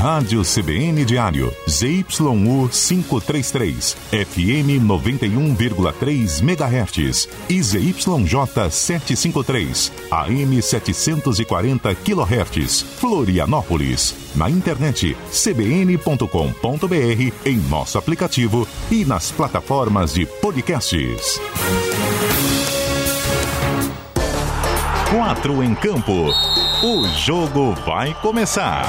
Rádio CBN Diário, ZYU 533, FM 91,3 MHz e ZYJ 753, AM 740 kHz, Florianópolis. Na internet cbn.com.br, em nosso aplicativo e nas plataformas de podcasts. Quatro em campo. O jogo vai começar.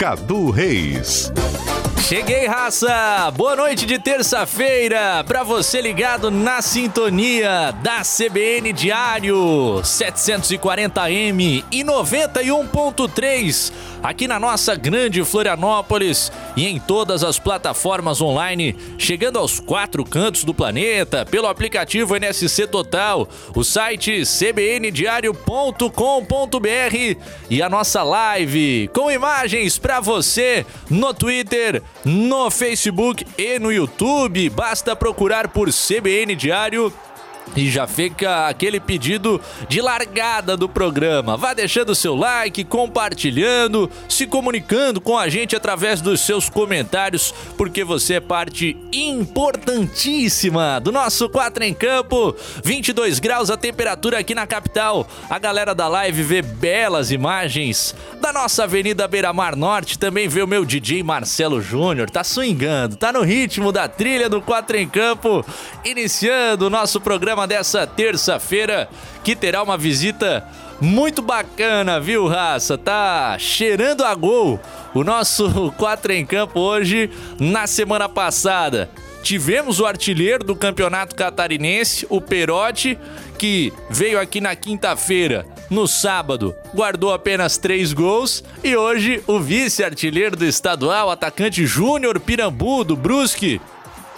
Cadu Reis. Cheguei, raça! Boa noite de terça-feira para você ligado na sintonia da CBN Diário 740M e 91.3 aqui na nossa grande Florianópolis e em todas as plataformas online, chegando aos quatro cantos do planeta pelo aplicativo NSC Total, o site cbndiario.com.br e a nossa live com imagens para você no Twitter, no Facebook e no YouTube. Basta procurar por CBN Diário e já fica aquele pedido de largada do programa. Vá deixando seu like, compartilhando, se comunicando com a gente através dos seus comentários, porque você é parte importantíssima do nosso 4 em Campo. 22 graus a temperatura aqui na capital. A galera da live vê belas imagens da nossa Avenida Beira Mar Norte. Também vê o meu DJ Marcelo Júnior. Tá swingando, tá no ritmo da trilha do 4 em Campo. Iniciando o nosso programa programa dessa terça-feira, que terá uma visita muito bacana, viu, raça? Tá cheirando a gol o nosso 4 em campo hoje na semana passada. Tivemos o artilheiro do campeonato catarinense, o Perotti, que veio aqui na quinta-feira, no sábado, guardou apenas três gols. E hoje, o vice-artilheiro do estadual, atacante Júnior Pirambu, do Brusque,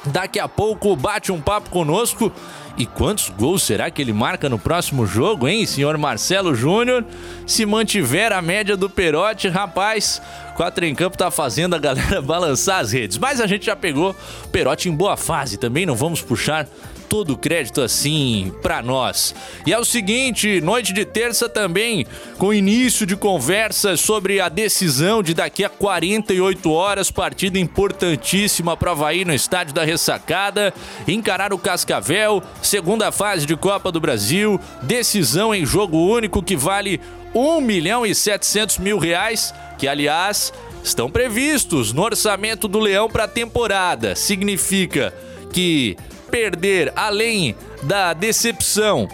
daqui a pouco bate um papo conosco e quantos gols será que ele marca no próximo jogo, hein, senhor Marcelo Júnior? Se mantiver a média do Perotti, rapaz, quatro em campo tá fazendo a galera balançar as redes. Mas a gente já pegou Perotti em boa fase também, não vamos puxar todo o crédito assim para nós. E é o seguinte, noite de terça também, com início de conversas sobre a decisão de daqui a 48 horas, partida importantíssima para Havaí no estádio da Ressacada, encarar o Cascavel, segunda fase de Copa do Brasil, decisão em jogo único que vale 1 milhão e 700 mil reais, que aliás estão previstos no orçamento do Leão para a temporada. Significa que perder, além da decepção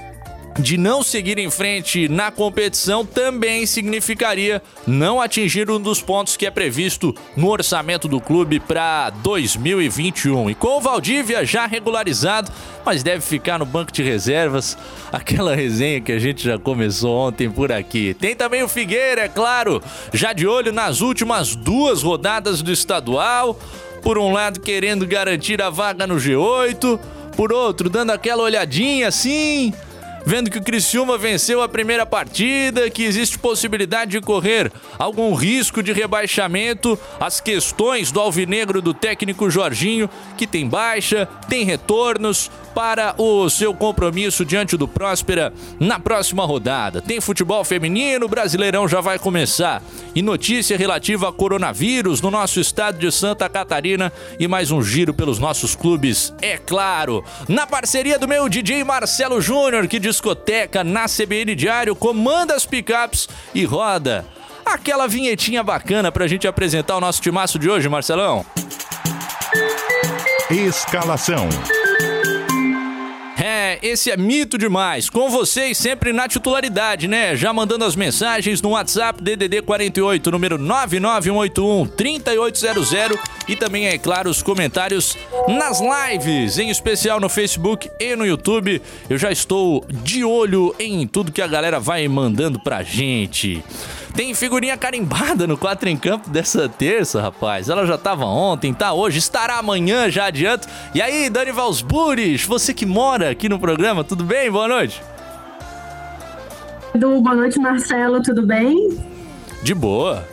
de não seguir em frente na competição também significaria não atingir um dos pontos que é previsto no orçamento do clube para 2021. E com o Valdívia já regularizado, mas deve ficar no banco de reservas, aquela resenha que a gente já começou ontem por aqui. Tem também o Figueira, é claro, já de olho nas últimas duas rodadas do estadual por um lado querendo garantir a vaga no G8, por outro dando aquela olhadinha assim, vendo que o Criciúma venceu a primeira partida, que existe possibilidade de correr algum risco de rebaixamento, as questões do alvinegro do técnico Jorginho, que tem baixa, tem retornos, para o seu compromisso diante do Próspera na próxima rodada. Tem futebol feminino, o Brasileirão já vai começar. E notícia relativa a coronavírus no nosso estado de Santa Catarina e mais um giro pelos nossos clubes, é claro. Na parceria do meu DJ Marcelo Júnior, que discoteca na CBN Diário, comanda as picapes e roda aquela vinhetinha bacana pra gente apresentar o nosso timaço de hoje, Marcelão. Escalação. Esse é mito demais. Com vocês sempre na titularidade, né? Já mandando as mensagens no WhatsApp DDD 48, número 99181 3800 e também, é claro, os comentários nas lives, em especial no Facebook e no YouTube. Eu já estou de olho em tudo que a galera vai mandando pra gente. Tem figurinha carimbada no 4 em Campo dessa terça, rapaz. Ela já tava ontem, tá hoje, estará amanhã, já adianto. E aí, Dani Valsburis, você que mora aqui no programa, tudo bem? Boa noite. Boa noite, Marcelo, tudo bem? De boa.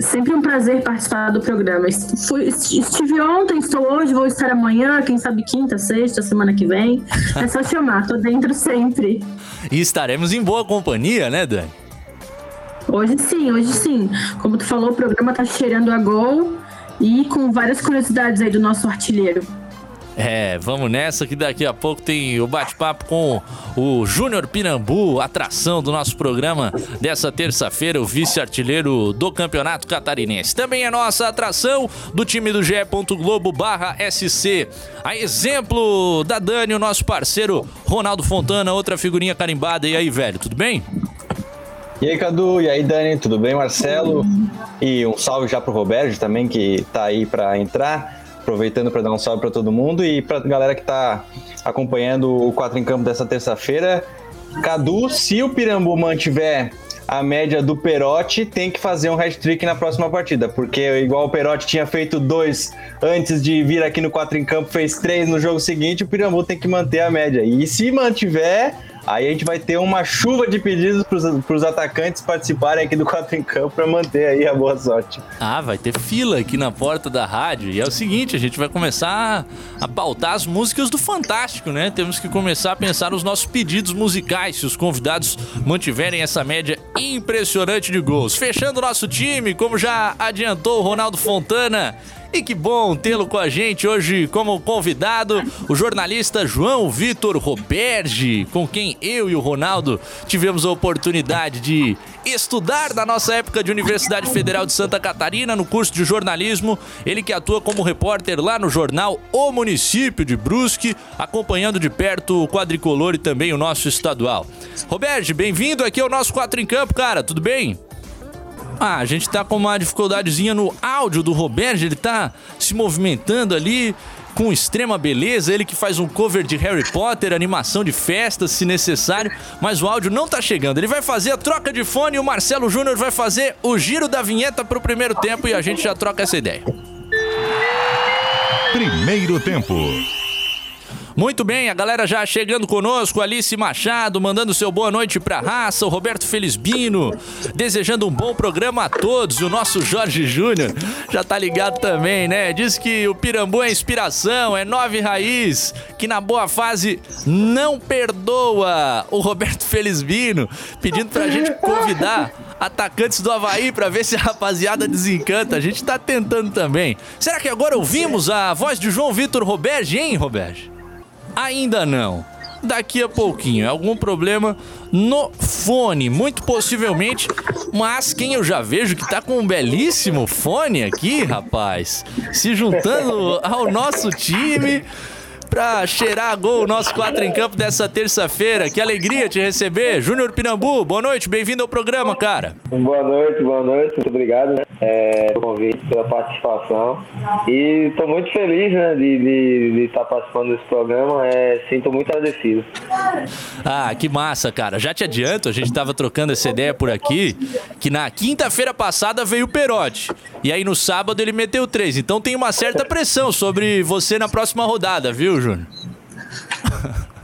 Sempre um prazer participar do programa. Fui, estive ontem, estou hoje, vou estar amanhã, quem sabe quinta, sexta, semana que vem. É só chamar, tô dentro sempre. E estaremos em boa companhia, né, Dani? Hoje sim, hoje sim. Como tu falou, o programa tá cheirando a gol e com várias curiosidades aí do nosso artilheiro. É, vamos nessa que daqui a pouco tem o bate-papo com o Júnior Pirambu, atração do nosso programa dessa terça-feira, o vice-artilheiro do Campeonato Catarinense. Também é nossa atração do time do GE. Globo barra SC. A exemplo da Dani, o nosso parceiro Ronaldo Fontana, outra figurinha carimbada. E aí, velho, tudo bem? E aí, Cadu, e aí, Dani, tudo bem? Marcelo, e um salve já pro Roberto também, que tá aí para entrar aproveitando para dar um salve para todo mundo e para a galera que está acompanhando o 4 em Campo dessa terça-feira. Cadu, se o Pirambu mantiver a média do Perotti, tem que fazer um hat-trick na próxima partida, porque igual o Perotti tinha feito dois antes de vir aqui no 4 em Campo, fez três no jogo seguinte, o Pirambu tem que manter a média. E se mantiver, Aí a gente vai ter uma chuva de pedidos para os atacantes participarem aqui do 4 em Campo para manter aí a boa sorte. Ah, vai ter fila aqui na porta da rádio. E é o seguinte, a gente vai começar a pautar as músicas do Fantástico, né? Temos que começar a pensar nos nossos pedidos musicais, se os convidados mantiverem essa média impressionante de gols. Fechando o nosso time, como já adiantou o Ronaldo Fontana, e que bom tê-lo com a gente hoje como convidado, o jornalista João Vitor Roberge, com quem eu e o Ronaldo tivemos a oportunidade de estudar na nossa época de Universidade Federal de Santa Catarina, no curso de jornalismo. Ele que atua como repórter lá no jornal O Município de Brusque, acompanhando de perto o quadricolor e também o nosso estadual. Roberge, bem-vindo aqui ao nosso Quatro em Campo, cara, tudo bem? Ah, a gente tá com uma dificuldadezinha no áudio do Roberto, ele tá se movimentando ali com extrema beleza, ele que faz um cover de Harry Potter, animação de festas, se necessário, mas o áudio não tá chegando. Ele vai fazer a troca de fone e o Marcelo Júnior vai fazer o giro da vinheta pro primeiro tempo e a gente já troca essa ideia. Primeiro tempo. Muito bem, a galera já chegando conosco, Alice Machado, mandando seu boa noite pra raça, o Roberto Felizbino, desejando um bom programa a todos, o nosso Jorge Júnior já tá ligado também, né? Diz que o Pirambu é inspiração, é nove raiz, que na boa fase não perdoa. O Roberto Felizbino pedindo pra gente convidar atacantes do Havaí para ver se a rapaziada desencanta. A gente tá tentando também. Será que agora ouvimos a voz de João Vitor Roberge, hein, Roberge? Ainda não. Daqui a pouquinho, é algum problema no fone, muito possivelmente, mas quem eu já vejo que tá com um belíssimo fone aqui, rapaz, se juntando ao nosso time pra cheirar a gol o nosso 4 em campo dessa terça-feira. Que alegria te receber. Júnior Pinambu, boa noite, bem-vindo ao programa, cara. Boa noite, boa noite, muito obrigado né, é, pelo convite, pela participação. E estou muito feliz né, de, estar participando desse programa, é, sinto muito agradecido. Ah, que massa, cara. Já te adianto, a gente estava trocando essa ideia por aqui, que na quinta-feira passada veio o Perotti. E aí no sábado ele meteu três. Então tem uma certa pressão sobre você na próxima rodada, viu, Júnior?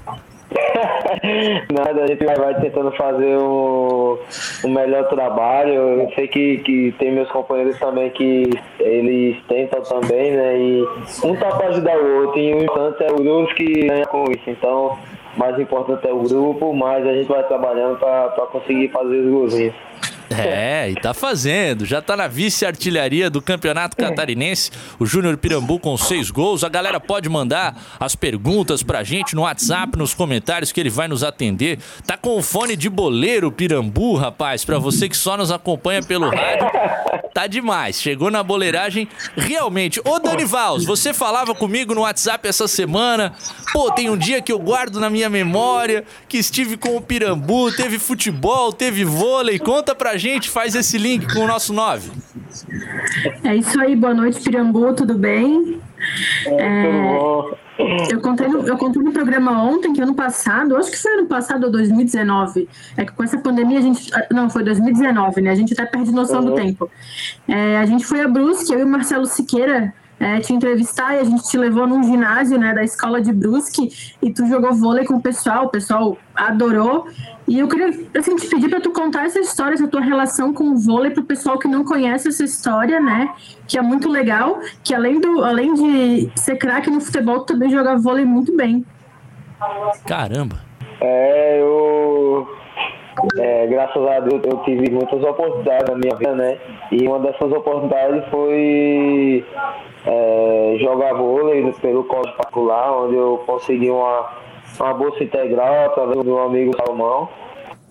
Nada, a gente vai tentando fazer o, o melhor trabalho. Eu sei que, que tem meus companheiros também que eles tentam também, né? E um tá para ajudar o outro, e o importante é o grupo que ganha com isso. Então, mais importante é o grupo, mas a gente vai trabalhando para conseguir fazer os golzinhos. É, e tá fazendo. Já tá na vice-artilharia do Campeonato Catarinense. O Júnior Pirambu com seis gols. A galera pode mandar as perguntas pra gente no WhatsApp, nos comentários, que ele vai nos atender. Tá com o fone de boleiro Pirambu, rapaz. Pra você que só nos acompanha pelo rádio, tá demais. Chegou na boleiragem realmente. Ô, Dani Vals, você falava comigo no WhatsApp essa semana. Pô, tem um dia que eu guardo na minha memória que estive com o Pirambu, teve futebol, teve vôlei. Conta pra gente, faz esse link com o nosso 9. É isso aí, boa noite, Pirambu, tudo bem? É, eu, contei no, eu contei no programa ontem que ano passado, acho que foi ano passado ou 2019, é que com essa pandemia a gente. Não, foi 2019, né? A gente até perde noção uhum. do tempo. É, a gente foi a Brusque, eu e o Marcelo Siqueira é, te entrevistar e a gente te levou num ginásio, né, da escola de Brusque e tu jogou vôlei com o pessoal, o pessoal adorou. E eu queria, assim, te pedir para tu contar essa história, essa tua relação com o vôlei para o pessoal que não conhece essa história, né, que é muito legal, que além, do, além de ser craque no futebol, tu também joga vôlei muito bem. Caramba! É, eu é, graças a Deus eu tive muitas oportunidades na minha vida, né? E uma dessas oportunidades foi é, jogar vôlei pelo colégio particular, onde eu consegui uma, uma bolsa integral através do meu amigo Salomão.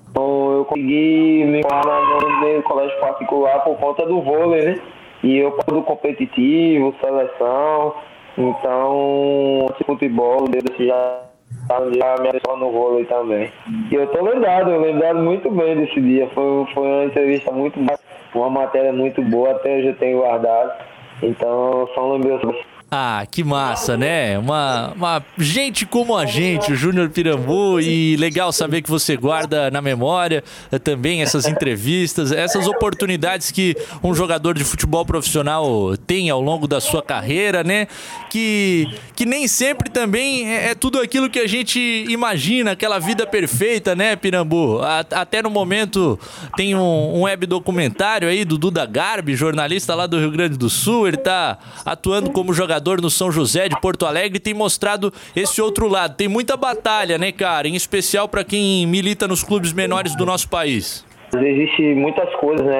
Então eu consegui me formar no meu colégio particular por conta do vôlei, né? E eu do competitivo, seleção, então futebol, desde já já me abençoou no vôlei também. E eu tô lembrado, eu lembrado muito bem desse dia. Foi, foi uma entrevista muito boa, uma matéria muito boa, até hoje eu tenho guardado. Então são lembranças ah, que massa, né? Uma, uma gente como a gente, o Júnior Pirambu, e legal saber que você guarda na memória eh, também essas entrevistas, essas oportunidades que um jogador de futebol profissional tem ao longo da sua carreira, né? Que, que nem sempre também é, é tudo aquilo que a gente imagina, aquela vida perfeita, né, Pirambu? A, até no momento tem um, um web documentário aí do Duda Garbi, jornalista lá do Rio Grande do Sul, ele tá atuando como jogador no São José de Porto Alegre tem mostrado esse outro lado. Tem muita batalha, né, cara? Em especial para quem milita nos clubes menores do nosso país. Existe muitas coisas, né?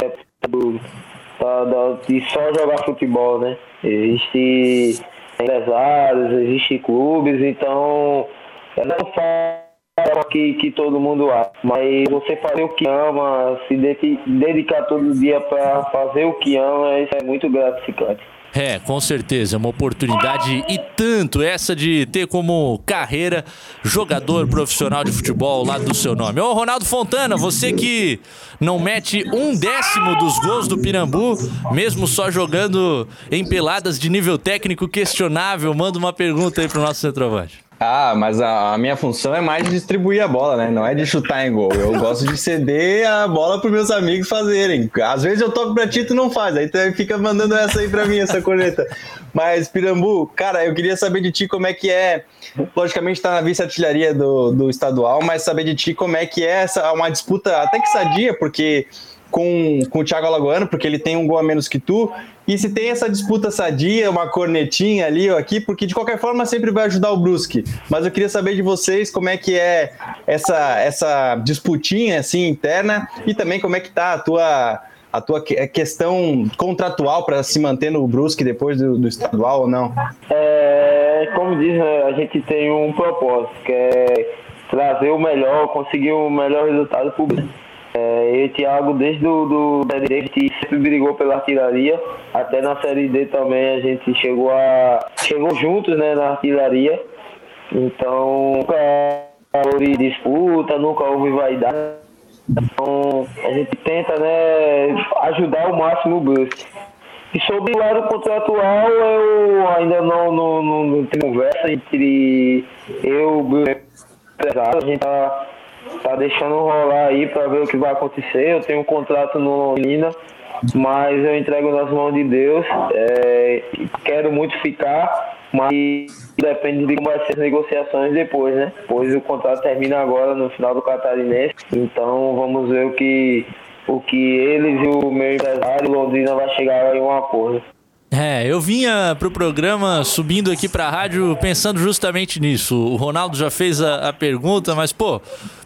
de só jogar futebol, né? Existe empresários, existe clubes, então é não fácil que, que todo mundo acha, mas você fazer o que ama, se dedicar todo dia para fazer o que ama, isso é muito gratificante. É, com certeza, é uma oportunidade e tanto essa de ter como carreira jogador profissional de futebol lá do seu nome. Ô Ronaldo Fontana, você que não mete um décimo dos gols do Pirambu, mesmo só jogando em peladas de nível técnico questionável, manda uma pergunta aí pro nosso centroavante. Ah, mas a, a, minha função é mais distribuir a bola, né? Não é de chutar em gol. Eu gosto de ceder a bola para meus amigos fazerem. Às vezes eu toco para ti e tu não faz, aí tu fica mandando essa aí para mim, essa corneta. Mas, Pirambu, cara, eu queria saber de ti como é que é. Logicamente tá na vice-artilharia do, do estadual, mas saber de ti como é que é essa uma disputa até que sadia, porque com, com o Thiago Alagoano, porque ele tem um gol a menos que tu, e se tem essa disputa sadia, uma cornetinha ali ou aqui, porque de qualquer forma sempre vai ajudar o Brusque. Mas eu queria saber de vocês como é que é essa, essa disputinha assim interna e também como é que tá a tua a tua questão contratual para se manter no Brusque depois do, do estadual ou não? É, como diz, né, a gente tem um propósito, que é trazer o melhor, conseguir o melhor resultado para o Brusque. É, e Thiago, desde do, do, da direita, sempre brigou pela artilharia. Até na Série D também a gente chegou a. chegou juntos né, na artilharia. Então nunca houve disputa, nunca houve vaidade. Então a gente tenta né, ajudar o máximo o Brusque. E sobre o lado contratual, eu ainda não, não, não, não tenho conversa entre eu e o a gente tá tá deixando rolar aí para ver o que vai acontecer. Eu tenho um contrato no Lina, mas eu entrego nas mãos de Deus. É, quero muito ficar, mas depende de como vai ser as negociações depois, né? Pois o contrato termina agora no final do Catarinense. Então vamos ver o que, o que eles e o meu empresário Londrina vai chegar em um acordo. É, eu vinha pro programa subindo aqui pra rádio pensando justamente nisso. O Ronaldo já fez a, a pergunta, mas pô,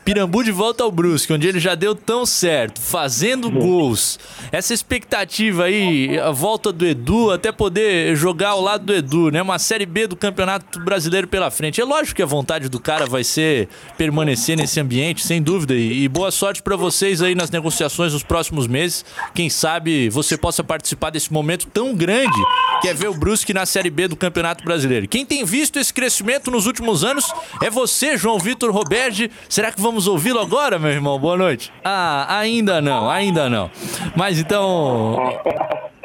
Pirambu de volta ao Brusque, onde ele já deu tão certo, fazendo gols. Essa expectativa aí, a volta do Edu, até poder jogar ao lado do Edu, né? Uma Série B do Campeonato Brasileiro pela frente. É lógico que a vontade do cara vai ser permanecer nesse ambiente, sem dúvida. E, boa sorte para vocês aí nas negociações nos próximos meses. Quem sabe você possa participar desse momento tão grande que é ver o Brusque na Série B do Campeonato Brasileiro. Quem tem visto esse crescimento nos últimos anos é você, João Vitor Roberge. Será que vamos Vamos ouvi-lo agora, meu irmão? Boa noite. Ah, ainda não, ainda não. Mas então.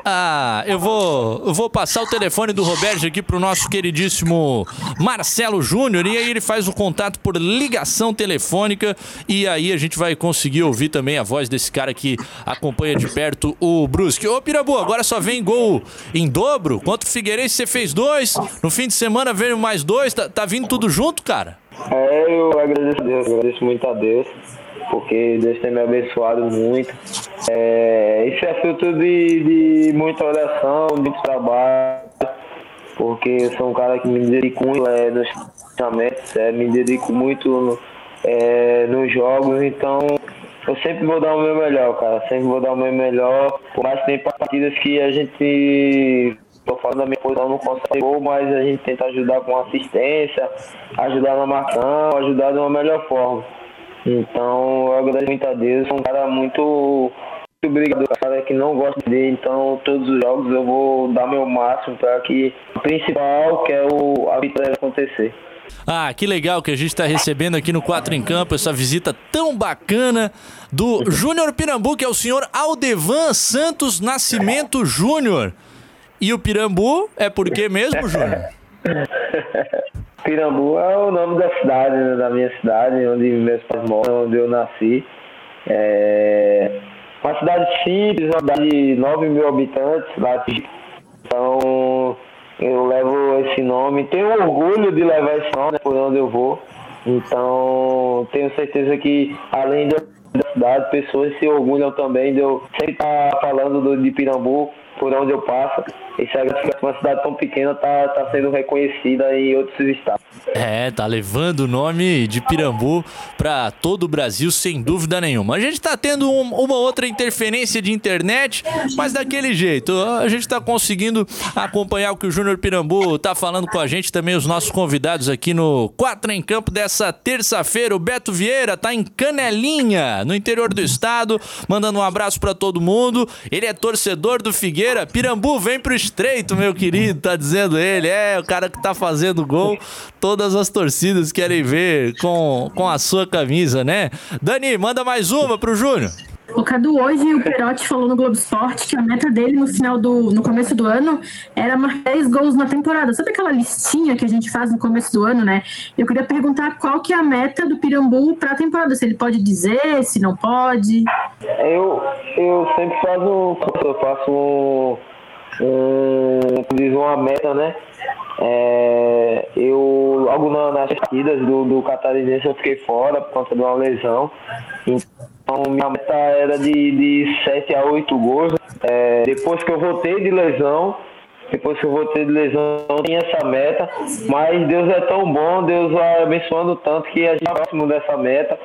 Ah, eu vou, eu vou passar o telefone do Roberto aqui pro nosso queridíssimo Marcelo Júnior e aí ele faz o contato por ligação telefônica e aí a gente vai conseguir ouvir também a voz desse cara que acompanha de perto o Brusque. Ô Pirabu, agora só vem gol em dobro? Quanto o Figueirense você fez dois, no fim de semana veio mais dois, tá, tá vindo tudo junto, cara? É, eu agradeço a Deus, agradeço muito a Deus porque Deus tem me abençoado muito. É, isso é fruto de, de muita oração, muito trabalho, porque eu sou um cara que me dedico muito é, nos treinamentos, é, me dedico muito no, é, nos jogos, então eu sempre vou dar o meu melhor, cara, sempre vou dar o meu melhor, por mais que tem partidas que a gente Tô falando da minha posição, não consegue gol, mas a gente tenta ajudar com assistência, ajudar na marcação, ajudar de uma melhor forma. Então, eu agradeço muito a Deus. Sou um cara muito, muito obrigado, cara que não gosta de Então, todos os jogos eu vou dar meu máximo para que o principal, que é o, a vitória acontecer. Ah, que legal que a gente está recebendo aqui no Quatro em Campo essa visita tão bacana do Júnior Pirambu, que é o senhor Aldevan Santos Nascimento Júnior. E o Pirambu é por quê mesmo, Júnior? Pirambu é o nome da cidade, né, da minha cidade, onde meus pais moram, onde eu nasci. É uma cidade simples, uma cidade de 9 mil habitantes lá. Então eu levo esse nome, tenho orgulho de levar esse nome né, por onde eu vou. Então tenho certeza que além da cidade, pessoas se orgulham também de eu sempre estar falando do, de Pirambu por onde eu passo. Isso é uma cidade tão pequena tá, tá sendo reconhecida em outros estados. É, tá levando o nome de Pirambu para todo o Brasil sem dúvida nenhuma. A gente tá tendo um, uma outra interferência de internet, mas daquele jeito. A gente tá conseguindo acompanhar o que o Júnior Pirambu tá falando com a gente, também os nossos convidados aqui no Quatro em Campo dessa terça-feira. O Beto Vieira tá em Canelinha, no interior do estado, mandando um abraço para todo mundo. Ele é torcedor do Figueira. Pirambu, vem pro estreito, meu querido, tá dizendo ele. É, o cara que tá fazendo gol, todas as torcidas querem ver com, com a sua camisa, né? Dani, manda mais uma pro Júnior. O Cadu, hoje o Perotti falou no Globo Esporte que a meta dele no final do. no começo do ano era marcar 10 gols na temporada. Sabe aquela listinha que a gente faz no começo do ano, né? Eu queria perguntar qual que é a meta do Pirambu para a temporada. Se ele pode dizer, se não pode. Eu, eu sempre faço. Eu faço um, diz uma meta, né? É, eu, logo na, nas partidas do, do Catarinense, eu fiquei fora por conta de uma lesão. Então, minha meta era de, de 7 a 8 gols. É, depois que eu voltei de lesão, depois que eu voltei de lesão, não tinha essa meta. Mas Deus é tão bom, Deus vai abençoando tanto que a gente é próximo dessa meta.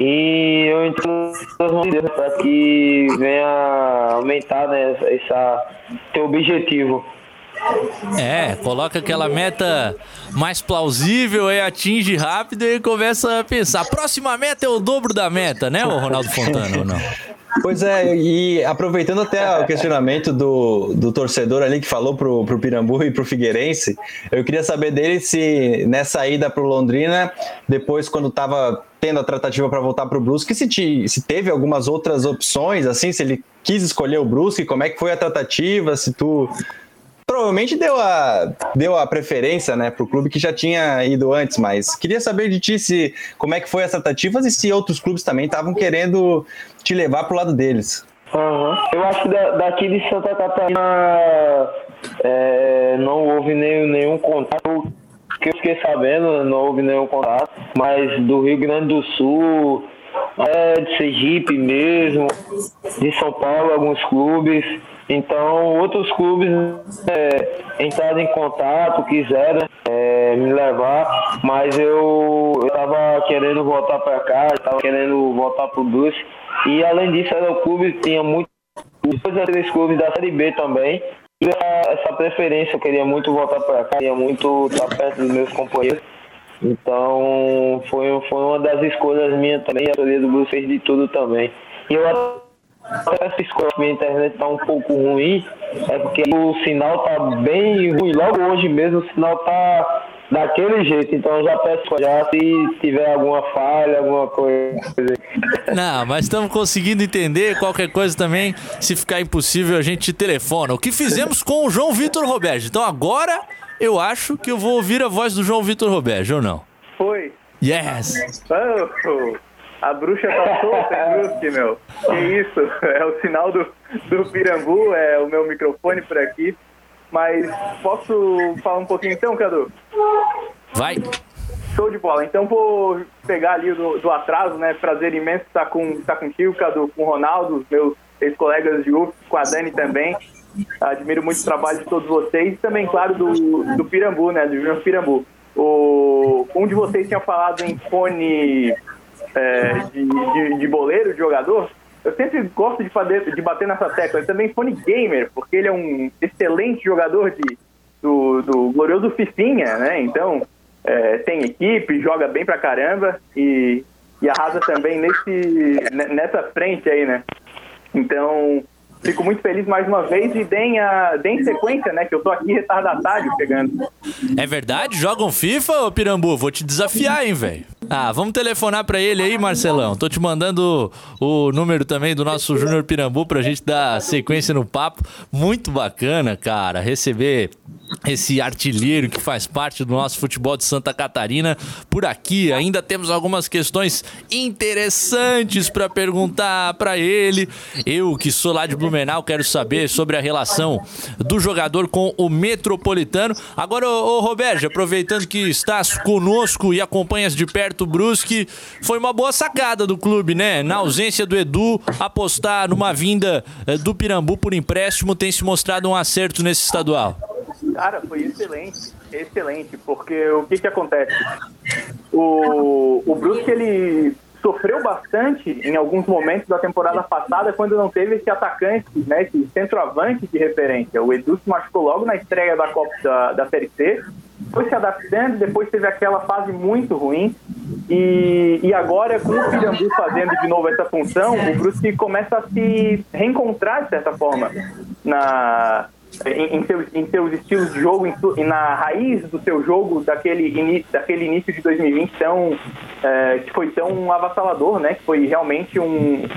E eu entendo para que venha aumentar né, essa, teu objetivo. É, coloca aquela meta mais plausível e atinge rápido e começa a pensar. Próxima meta é o dobro da meta, né, o Ronaldo Fontana, ou não? Pois é, e aproveitando até o questionamento do, do torcedor ali que falou pro, pro Pirambu e pro Figueirense, eu queria saber dele se nessa ida pro Londrina, depois quando tava tendo a tratativa para voltar pro Brusque, se, te, se teve algumas outras opções, assim, se ele quis escolher o Brusque, como é que foi a tratativa, se tu provavelmente deu a, deu a preferência né, para o clube que já tinha ido antes, mas queria saber de ti se, como é que foi as tratativas e se outros clubes também estavam querendo te levar para o lado deles. Uhum. Eu acho que da, daqui de Santa Catarina é, não houve nenhum, nenhum contato que eu fiquei sabendo, não houve nenhum contato, mas do Rio Grande do Sul, é, de Sergipe mesmo, de São Paulo, alguns clubes. Então, outros clubes é, entraram em contato, quiseram é, me levar, mas eu estava querendo voltar para cá, estava querendo voltar para o Bus. E além disso, era o clube tinha muito. Dois a três clubes da Série B também. E essa, preferência, eu queria muito voltar para cá, queria muito estar perto dos meus companheiros. Então, foi, foi uma das escolhas minhas também. A teoria do Blues fez de tudo também. E eu essa escola, minha internet tá um pouco ruim, é porque o sinal tá bem ruim. Logo hoje mesmo o sinal tá, daquele jeito. Então já peço já se tiver alguma falha, alguma coisa. Não, mas estamos conseguindo entender. Qualquer coisa também, se ficar impossível, a gente telefona. O que fizemos com o João Vitor Roberto. Então agora eu acho que eu vou ouvir a voz do João Vitor Roberto, ou não? Foi. Yes! Oh, a bruxa tá solta em Brusque, meu. Que isso? É o sinal do, do Pirambu, é o meu microfone por aqui. Mas posso falar um pouquinho então, Cadu? Vai! Show de bola. Então vou pegar ali do, do atraso, né? Prazer imenso estar com, estar contigo, Cadu, com o Ronaldo, meus ex-colegas de UF, com a Dani também. Admiro muito o trabalho de todos vocês e também, claro, do, do Pirambu, né? Do Júnior Pirambu. O, um de vocês tinha falado em fone é, de, de, de boleiro, de jogador. Eu sempre gosto de, fazer, de bater nessa tecla. Ele também fone gamer, porque ele é um excelente jogador de, do, do glorioso Fifinha, né? Então, é, tem equipe, joga bem pra caramba e, e arrasa também nesse, nessa frente aí, né? Então, fico muito feliz mais uma vez e deem, a, deem sequência, né? Que eu tô aqui retardatário pegando. É verdade? Jogam FIFA, ô Pirambu? Vou te desafiar, hein, velho? Ah, vamos telefonar para ele aí, Marcelão. Tô te mandando o número também do nosso Júnior Pirambu pra gente dar sequência no papo. Muito bacana, cara, receber esse artilheiro que faz parte do nosso futebol de Santa Catarina por aqui. Ainda temos algumas questões interessantes para perguntar para ele. Eu, que sou lá de Blumenau, quero saber sobre a relação do jogador com o Metropolitano. Agora, ô, Roberto, aproveitando que estás conosco e acompanhas de perto o Brusque, foi uma boa sacada do clube, né? Na ausência do Edu, apostar numa vinda eh, do Pirambu por empréstimo tem se mostrado um acerto nesse estadual. Cara, foi excelente, excelente, porque o que que acontece? O, o Brusque, ele sofreu bastante em alguns momentos da temporada passada quando não teve esse atacante, né, esse centroavante de referência. O Edu se machucou logo na estreia da Copa da, da Série C, foi se adaptando, depois teve aquela fase muito ruim e, e agora com o Pirambu fazendo de novo essa função, o Brusque começa a se reencontrar de certa forma na em, em, seus, em seus estilos de jogo e na raiz do seu jogo daquele, início, daquele início de 2020 tão, é, que foi tão avassalador, né? Que foi realmente um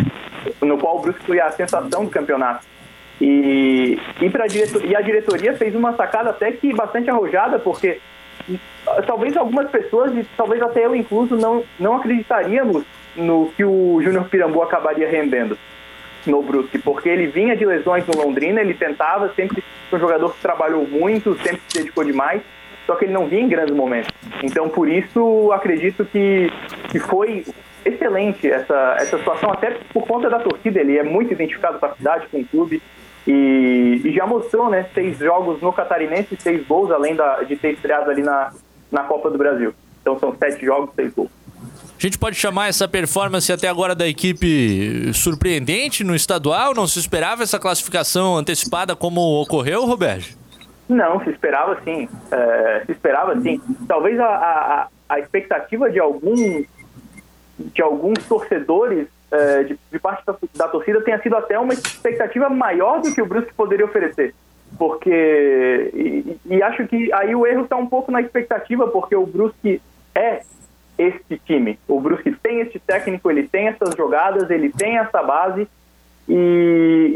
no qual o Brusque foi a sensação do campeonato. E, e, diretor, e a diretoria fez uma sacada até que bastante arrojada, porque talvez algumas pessoas, e talvez até eu incluso, não, não acreditaríamos no que o Júnior Pirambu acabaria rendendo no Brusque, porque ele vinha de lesões no Londrina, ele tentava, sempre foi um jogador que trabalhou muito, sempre se dedicou demais, só que ele não vinha em grandes momentos. Então, por isso, acredito que, que foi excelente essa, essa situação, até por conta da torcida, ele é muito identificado com a cidade, com o clube, e, e já mostrou, né, seis jogos no Catarinense, seis gols, além da, de ter estreado ali na, na Copa do Brasil. Então, são sete jogos, seis gols. A gente pode chamar essa performance até agora da equipe surpreendente no estadual? Não se esperava essa classificação antecipada como ocorreu, Roberto? Não, se esperava sim. É, se esperava sim. Talvez a, a, a expectativa de algum de alguns torcedores é, de, de, parte da, da, torcida tenha sido até uma expectativa maior do que o Brusque poderia oferecer. Porque. E, e acho que aí o erro está um pouco na expectativa, porque o Brusque é este time. O Brusque tem este técnico, ele tem essas jogadas, ele tem essa base e,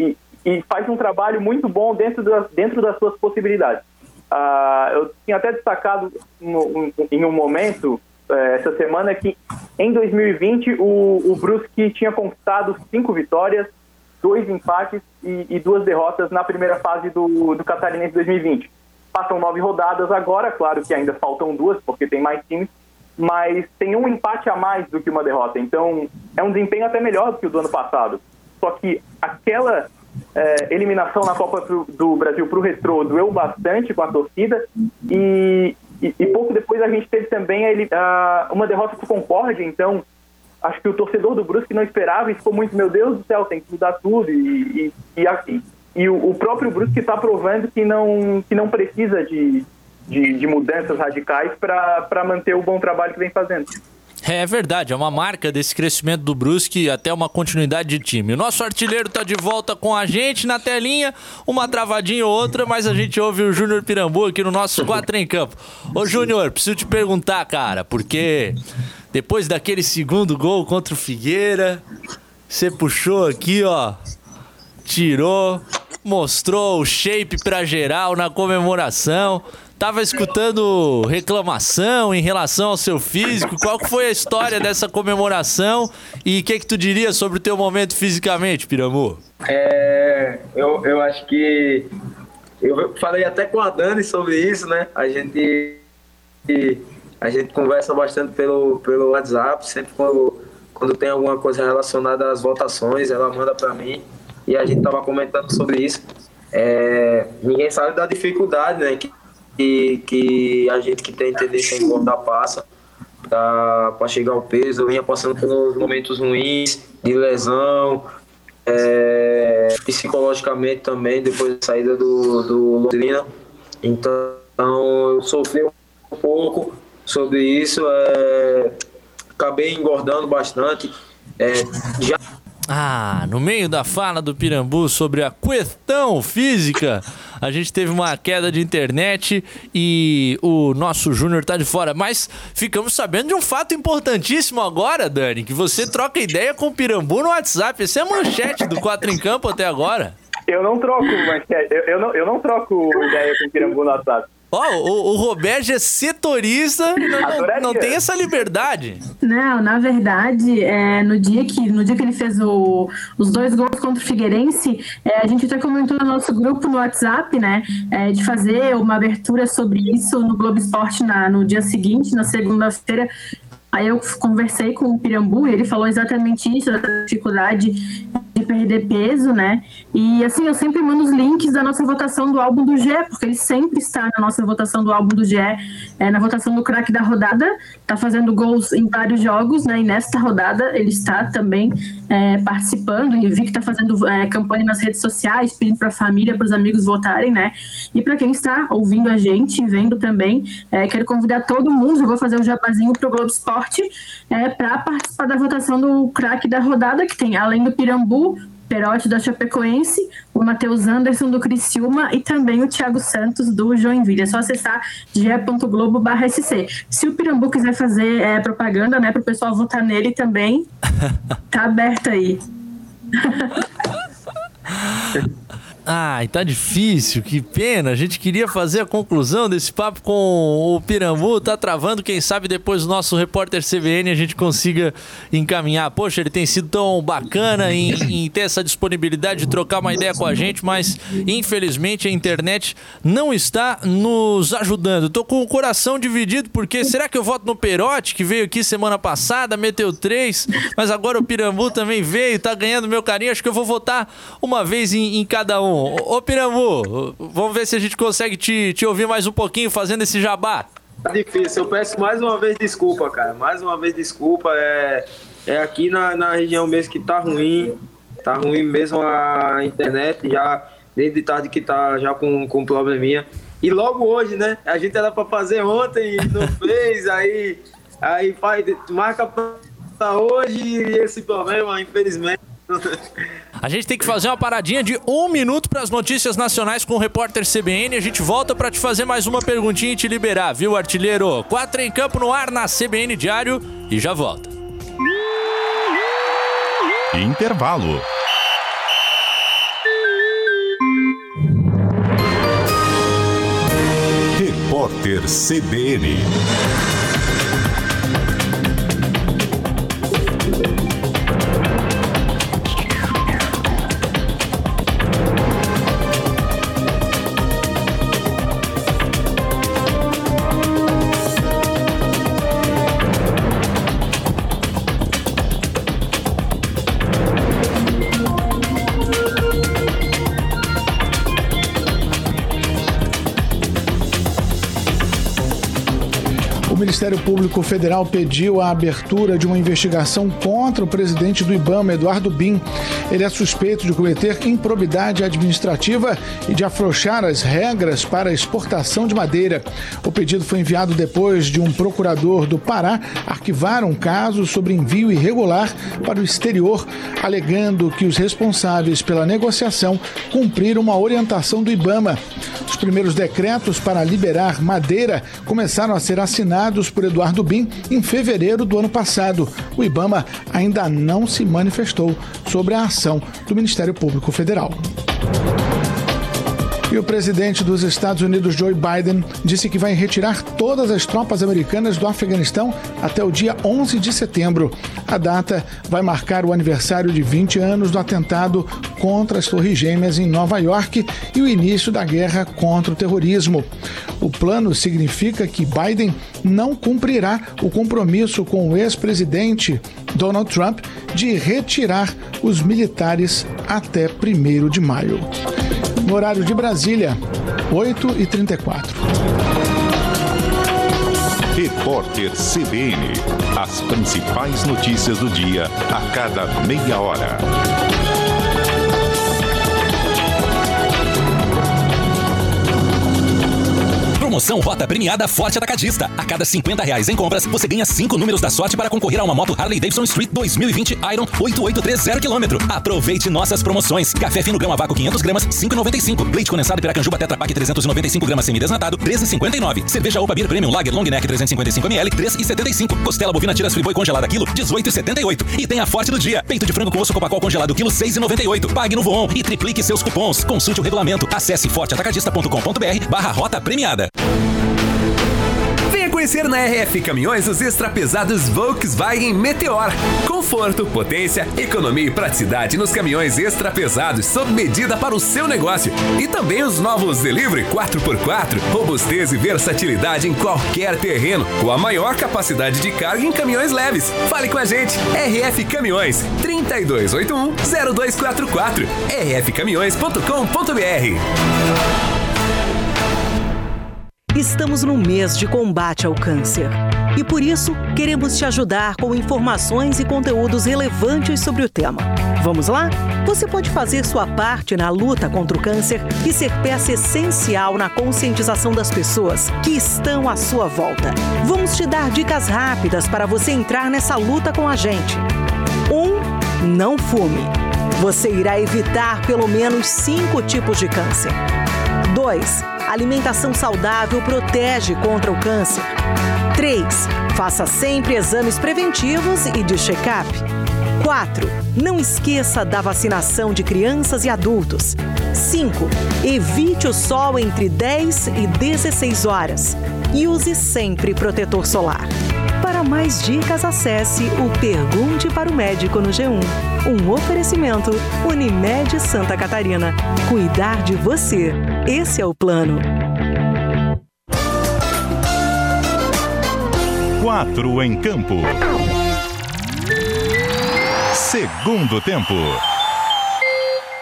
e, e faz um trabalho muito bom dentro das, dentro das suas possibilidades. Uh, eu tinha até destacado em um momento é, essa semana que em 2020 o, o Brusque tinha conquistado cinco vitórias, dois empates e, e duas derrotas na primeira fase do, do Catarinense 2020. Passam nove rodadas agora, claro que ainda faltam duas, porque tem mais times, mas tem um empate a mais do que uma derrota. Então, é um desempenho até melhor do que o do ano passado. Só que aquela é, eliminação na Copa do Brasil para o Retrô doeu bastante com a torcida e, e, e, pouco depois a gente teve também a, a, uma derrota para o Concórdia. Então, acho que o torcedor do Brusque não esperava e ficou muito, meu Deus do céu, tem que mudar tudo. E, e, e, e o, o próprio Brusque está provando que não, que não precisa de de, de mudanças radicais para manter o bom trabalho que vem fazendo. É verdade, é uma marca desse crescimento do Brusque até uma continuidade de time. O nosso artilheiro tá de volta com a gente na telinha, uma travadinha ou outra, mas a gente ouve o Júnior Pirambu aqui no nosso quatro em campo. Ô Júnior, preciso te perguntar, cara, porque depois daquele segundo gol contra o Figueira, você puxou aqui, ó, tirou, mostrou o shape pra geral na comemoração. Tava escutando reclamação em relação ao seu físico. Qual foi a história dessa comemoração e o que, que tu diria sobre o teu momento fisicamente, Piramu? É, eu, eu acho que eu falei até com a Dani sobre isso, né? A gente a gente conversa bastante pelo, pelo WhatsApp, sempre quando, quando tem alguma coisa relacionada às votações, ela manda para mim e a gente tava comentando sobre isso. É, ninguém sabe da dificuldade, né? Que, que, que a gente que tem tendência a engordar passa para chegar ao peso. Eu vinha passando pelos momentos ruins de lesão, é, psicologicamente também, depois da saída do, do Londrina. Então, eu sofri um pouco sobre isso. É, acabei engordando bastante. É, já ah, no meio da fala do Pirambu sobre a questão física, a gente teve uma queda de internet e o nosso Júnior tá de fora. Mas ficamos sabendo de um fato importantíssimo agora, Dani, que você troca ideia com o Pirambu no WhatsApp. Essa é a manchete do 4 em Campo até agora. Eu não troco, manchete. Eu, eu, não, eu não troco ideia com o Pirambu no WhatsApp. Ó, oh, o, o Roberto é setorista, não, não, tem essa liberdade. Não, na verdade, é, no, dia que, no dia que ele fez o, os dois gols contra o Figueirense, é, a gente até comentou no nosso grupo no WhatsApp, né, é, de fazer uma abertura sobre isso no Globo Esporte na, no dia seguinte, na segunda-feira, Aí eu conversei com o Pirambu e ele falou exatamente isso, da dificuldade de perder peso, né? E assim, eu sempre mando os links da nossa votação do álbum do Gé, porque ele sempre está na nossa votação do álbum do Gé, é, na votação do craque da rodada, tá fazendo gols em vários jogos, né? E nesta rodada ele está também é, participando e vi que está fazendo é, campanha nas redes sociais, pedindo para a família, para os amigos votarem, né? E para quem está ouvindo a gente, vendo também, é, quero convidar todo mundo, eu vou fazer um jabazinho para o Globo Esporte, é, para participar da votação do craque da rodada, que tem, além do Pirambu, Perotti da Chapecoense, o Matheus Anderson do Criciúma e também o Thiago Santos do Joinville. É só acessar ge.globo.sc. Se o Pirambu quiser fazer é, propaganda, né, para o pessoal votar nele também, tá aberto aí. Ai, tá difícil, que pena. A gente queria fazer a conclusão desse papo com o Pirambu, tá travando. Quem sabe depois o nosso repórter CBN a gente consiga encaminhar. Poxa, ele tem sido tão bacana em, em ter essa disponibilidade de trocar uma ideia com a gente, mas infelizmente a internet não está nos ajudando. Tô com o coração dividido porque será que eu voto no Perotti, que veio aqui semana passada, meteu três, mas agora o Pirambu também veio, tá ganhando meu carinho. Acho que eu vou votar uma vez em, em cada um. Ô, Pirambu, vamos ver se a gente consegue te, te ouvir mais um pouquinho fazendo esse jabá. Tá difícil, eu peço mais uma vez desculpa, cara. Mais uma vez desculpa. É, é aqui na, na região mesmo que tá ruim. Tá ruim mesmo a internet, já desde tarde que tá já com, com probleminha. E logo hoje, né? A gente era pra fazer ontem e não fez, aí, aí faz, marca pra hoje e esse problema, infelizmente. A gente tem que fazer uma paradinha de um minuto para as notícias nacionais com o repórter CBN. A gente volta para te fazer mais uma perguntinha e te liberar, viu, artilheiro? Quatro em campo no ar na CBN Diário e já volta. Intervalo. Repórter CBN. Ministério Público Federal pediu a abertura de uma investigação contra o presidente do IBAMA, Eduardo Bin. Ele é suspeito de cometer improbidade administrativa e de afrouxar as regras para exportação de madeira. O pedido foi enviado depois de um procurador do Pará arquivar um caso sobre envio irregular para o exterior, alegando que os responsáveis pela negociação cumpriram uma orientação do IBAMA. Os primeiros decretos para liberar madeira começaram a ser assinados por Eduardo Bin em fevereiro do ano passado. O IBAMA ainda não se manifestou sobre a ação do Ministério Público Federal. E o presidente dos Estados Unidos, Joe Biden, disse que vai retirar todas as tropas americanas do Afeganistão até o dia 11 de setembro. A data vai marcar o aniversário de 20 anos do atentado contra as Torres Gêmeas em Nova York e o início da guerra contra o terrorismo. O plano significa que Biden não cumprirá o compromisso com o ex-presidente Donald Trump de retirar os militares até 1 de maio. No horário de Brasília, 8h34. Repórter CBN. As principais notícias do dia a cada meia hora. Promoção Rota Premiada Forte Atacadista. A cada 50 reais em compras, você ganha 5 números da sorte para concorrer a uma moto Harley Davidson Street 2020 Iron 8830 km. Aproveite nossas promoções. Café fino grama vácuo 500 gramas, 5,95. Leite condensado Piracanjuba Tetra Pak 395 gramas semidesnatado, 13,59. Cerveja Opa Beer Premium Lager Long Neck 355 ml, 3,75. Costela bovina tiras friboi congelada quilo, 18,78. E tem a Forte do dia. Peito de frango com osso copacol congelado quilo, 6,98. Pague no Voon e triplique seus cupons. Consulte o regulamento. Acesse forteatacadista.com.br barra rota premiada. Conhecer na RF Caminhões os extrapesados Volkswagen Meteor. Conforto, potência, economia e praticidade nos caminhões extrapesados sob medida para o seu negócio. E também os novos Delivery 4x4, robustez e versatilidade em qualquer terreno, com a maior capacidade de carga em caminhões leves. Fale com a gente, RF Caminhões, 3281-0244, rfcaminhões.com.br. Estamos no mês de combate ao câncer. E por isso, queremos te ajudar com informações e conteúdos relevantes sobre o tema. Vamos lá? Você pode fazer sua parte na luta contra o câncer e ser peça essencial na conscientização das pessoas que estão à sua volta. Vamos te dar dicas rápidas para você entrar nessa luta com a gente. 1. Um, não fume. Você irá evitar pelo menos cinco tipos de câncer. 2 alimentação saudável protege contra o câncer. 3. Faça sempre exames preventivos e de check-up. 4. Não esqueça da vacinação de crianças e adultos. 5. Evite o sol entre 10 e 16 horas. E use sempre protetor solar. Para mais dicas, acesse o Pergunte para o Médico no G1. Um oferecimento Unimed Santa Catarina. Cuidar de você. Esse é o plano. Quatro em campo. Segundo tempo.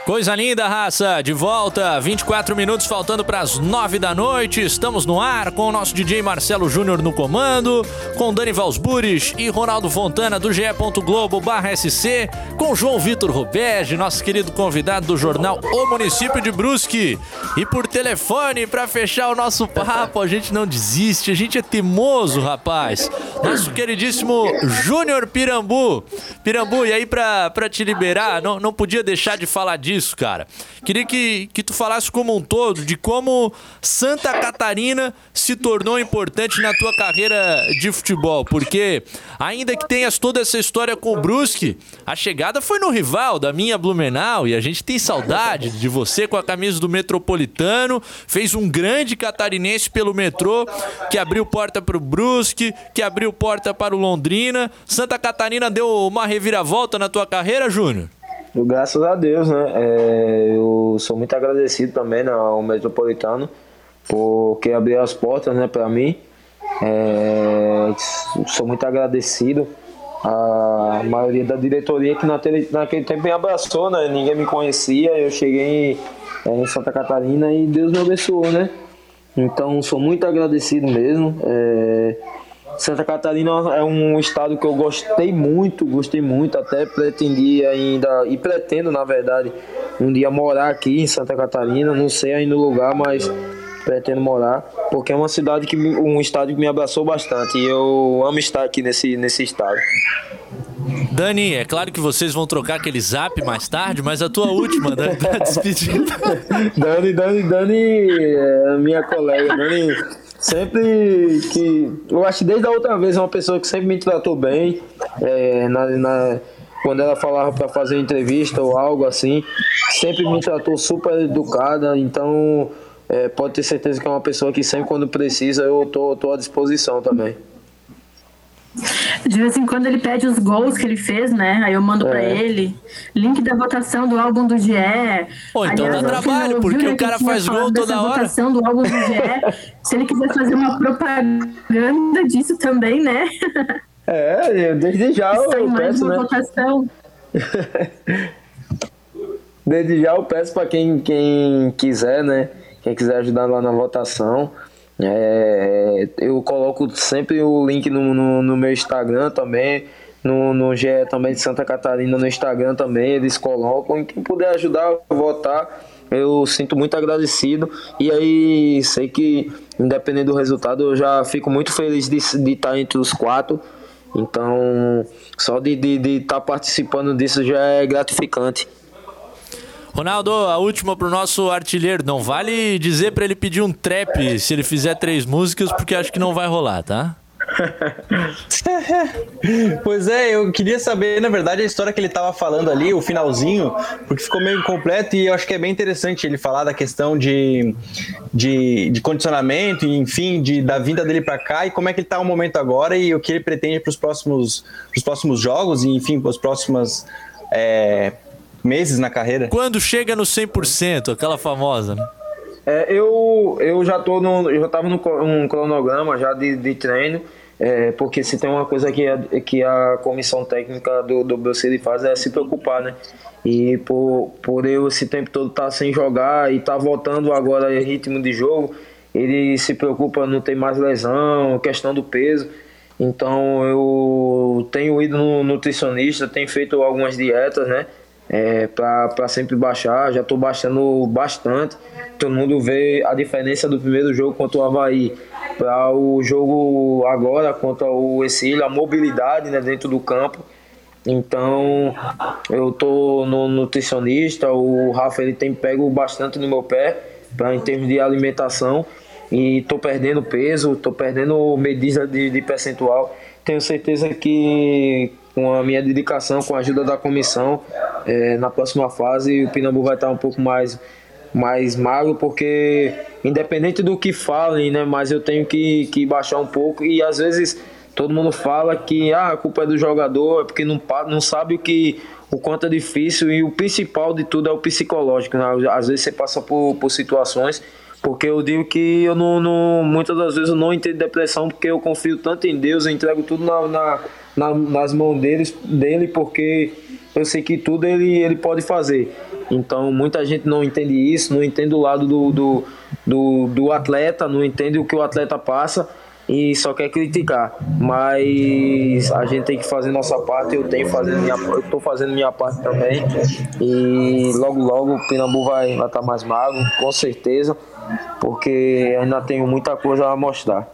Coisa linda, raça! De volta, 24 minutos faltando para as 9 da noite. Estamos no ar com o nosso DJ Marcelo Júnior no comando, com Dani Valsburis e Ronaldo Fontana do GE. Globo SC, com João Vitor Roberge, nosso querido convidado do jornal O Município de Brusque. E por telefone, para fechar o nosso papo, a gente não desiste, a gente é teimoso, rapaz. Nosso queridíssimo Júnior Pirambu. Pirambu, e aí para te liberar, não, não podia deixar de falar disso disso, cara. Queria que, que tu falasse como um todo de como Santa Catarina se tornou importante na tua carreira de futebol, porque ainda que tenhas toda essa história com o Brusque, a chegada foi no rival da minha Blumenau e a gente tem saudade de você com a camisa do Metropolitano, fez um grande catarinense pelo metrô, que abriu porta para o Brusque, que abriu porta para o Londrina. Santa Catarina deu uma reviravolta na tua carreira, Júnior? Graças a Deus, né? É, eu sou muito agradecido também né, ao Metropolitano porque abriu as portas né, para mim. É, sou muito agradecido à maioria da diretoria que naquele, naquele tempo me abraçou, né? Ninguém me conhecia, eu cheguei é, em Santa Catarina e Deus me abençoou, né? Então sou muito agradecido mesmo. É, Santa Catarina é um estado que eu gostei muito, gostei muito, até pretendi ainda, e pretendo na verdade, um dia morar aqui em Santa Catarina, não sei ainda o lugar, mas pretendo morar, porque é uma cidade que um estado que me abraçou bastante e eu amo estar aqui nesse, nesse estado. Dani, é claro que vocês vão trocar aquele zap mais tarde, mas a tua última, Dani, da despedida. Dani, Dani, Dani é minha colega. Dani, sempre que. Eu acho que desde a outra vez é uma pessoa que sempre me tratou bem. É, na, na, quando ela falava para fazer entrevista ou algo assim, sempre me tratou super educada. Então, é, pode ter certeza que é uma pessoa que sempre, quando precisa, eu tô, tô à disposição também. De vez em quando ele pede os gols que ele fez, né? Aí eu mando é. pra ele. Link da votação do álbum do GE. Pô, então Aliás, dá trabalho, porque né, o cara faz gol toda hora. votação do álbum do GE. Se ele quiser fazer uma propaganda disso também, né? É, desde já eu, eu peço, né? Votação. desde já eu peço pra quem, quem quiser, né? Quem quiser ajudar lá na votação. É, eu coloco sempre o link no, no, no meu Instagram também, no, no GE também de Santa Catarina, no Instagram também, eles colocam. E quem puder ajudar a votar, eu sinto muito agradecido. E aí, sei que, independente do resultado, eu já fico muito feliz de, de estar entre os quatro. Então, só de estar de, de estar participando disso já é gratificante. Ronaldo, a última pro nosso artilheiro. Não vale dizer para ele pedir um trap se ele fizer três músicas, porque acho que não vai rolar, tá? pois é, eu queria saber, na verdade, a história que ele estava falando ali, o finalzinho, porque ficou meio incompleto e eu acho que é bem interessante ele falar da questão de, de, de condicionamento e, enfim, de, da vinda dele para cá e como é que ele está no momento agora e o que ele pretende para os próximos, próximos jogos e, enfim, para os próximos. É, meses na carreira. Quando chega no 100%, aquela famosa, né? É, eu, eu já tô no, eu já tava no um cronograma já de, de treino, é, porque se tem uma coisa que a, que a comissão técnica do, do Bruxelas faz é se preocupar, né? E por, por eu esse tempo todo estar tá sem jogar e estar tá voltando agora em ritmo de jogo, ele se preocupa não ter mais lesão, questão do peso. Então eu tenho ido no nutricionista, tenho feito algumas dietas, né? É, para sempre baixar. Já estou baixando bastante. Todo mundo vê a diferença do primeiro jogo contra o Havaí para o jogo agora contra o Exílio, a mobilidade né, dentro do campo. Então eu tô no nutricionista, o Rafa ele tem pego bastante no meu pé para em termos de alimentação e tô perdendo peso, tô perdendo medida de, de percentual. Tenho certeza que com a minha dedicação, com a ajuda da comissão, é, na próxima fase o Pinambu vai estar um pouco mais, mais magro, porque independente do que falem, né, mas eu tenho que, que baixar um pouco e às vezes todo mundo fala que ah, a culpa é do jogador, é porque não, não sabe o que o quanto é difícil e o principal de tudo é o psicológico. Né? Às vezes você passa por, por situações porque eu digo que eu não, não, muitas das vezes eu não entendo depressão porque eu confio tanto em Deus, eu entrego tudo na, na, na, nas mãos deles, dele, porque eu sei que tudo ele, ele pode fazer. Então muita gente não entende isso, não entende o lado do, do, do, do atleta, não entende o que o atleta passa e só quer criticar. Mas a gente tem que fazer nossa parte, eu tenho fazendo minha, eu tô fazendo minha parte também. E logo logo o Pinambu vai estar tá mais magro, com certeza porque ainda tenho muita coisa a mostrar.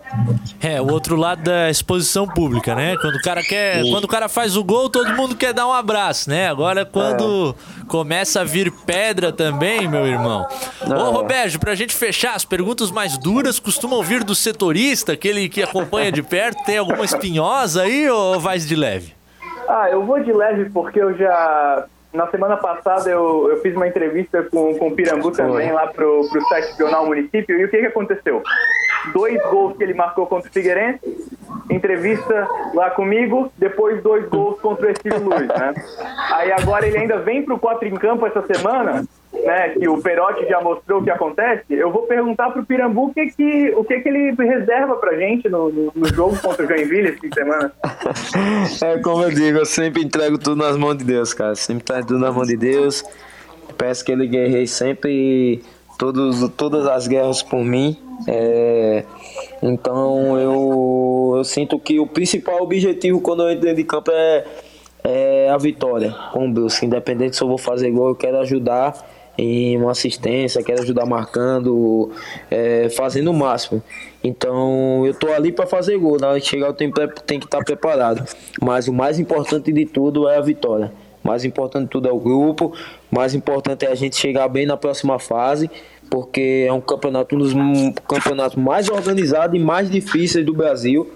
É, o outro lado da exposição pública, né? Quando o cara quer, quando o cara faz o gol, todo mundo quer dar um abraço, né? Agora quando é. começa a vir pedra também, meu irmão. É. Ô, Roberto, pra gente fechar, as perguntas mais duras costumam vir do setorista, aquele que acompanha de perto, tem alguma espinhosa aí ou vai de leve? Ah, eu vou de leve porque eu já na semana passada eu, eu fiz uma entrevista com, com o Pirambu também lá pro, pro site Jornal Município e o que, que aconteceu? Dois gols que ele marcou contra o Figueirense, entrevista lá comigo, depois dois gols contra o Estilo Luiz, né? Aí agora ele ainda vem pro quatro em campo essa semana né, que o Perotti já mostrou o que acontece, eu vou perguntar pro Pirambu o que que, o que, que ele reserva pra gente no, no, no jogo contra o Joinville esse fim de semana. É como eu digo, eu sempre entrego tudo nas mãos de Deus, cara. Sempre entrego tudo nas mãos de Deus. Peço que ele guerreie sempre todos, todas as guerras por mim. É, então eu, eu sinto que o principal objetivo quando eu entro dentro de campo é, é a vitória com o Brusque. Independente se eu vou fazer gol, eu quero ajudar em uma assistência, quero ajudar marcando, é, fazendo o máximo. Então eu tô ali para fazer gol, na hora que chegar eu tenho, tenho que estar preparado. Mas o mais importante de tudo é a vitória. Mais importante tudo é o grupo, mais importante é a gente chegar bem na próxima fase, porque é um campeonato um dos campeonatos mais organizados e mais difíceis do Brasil.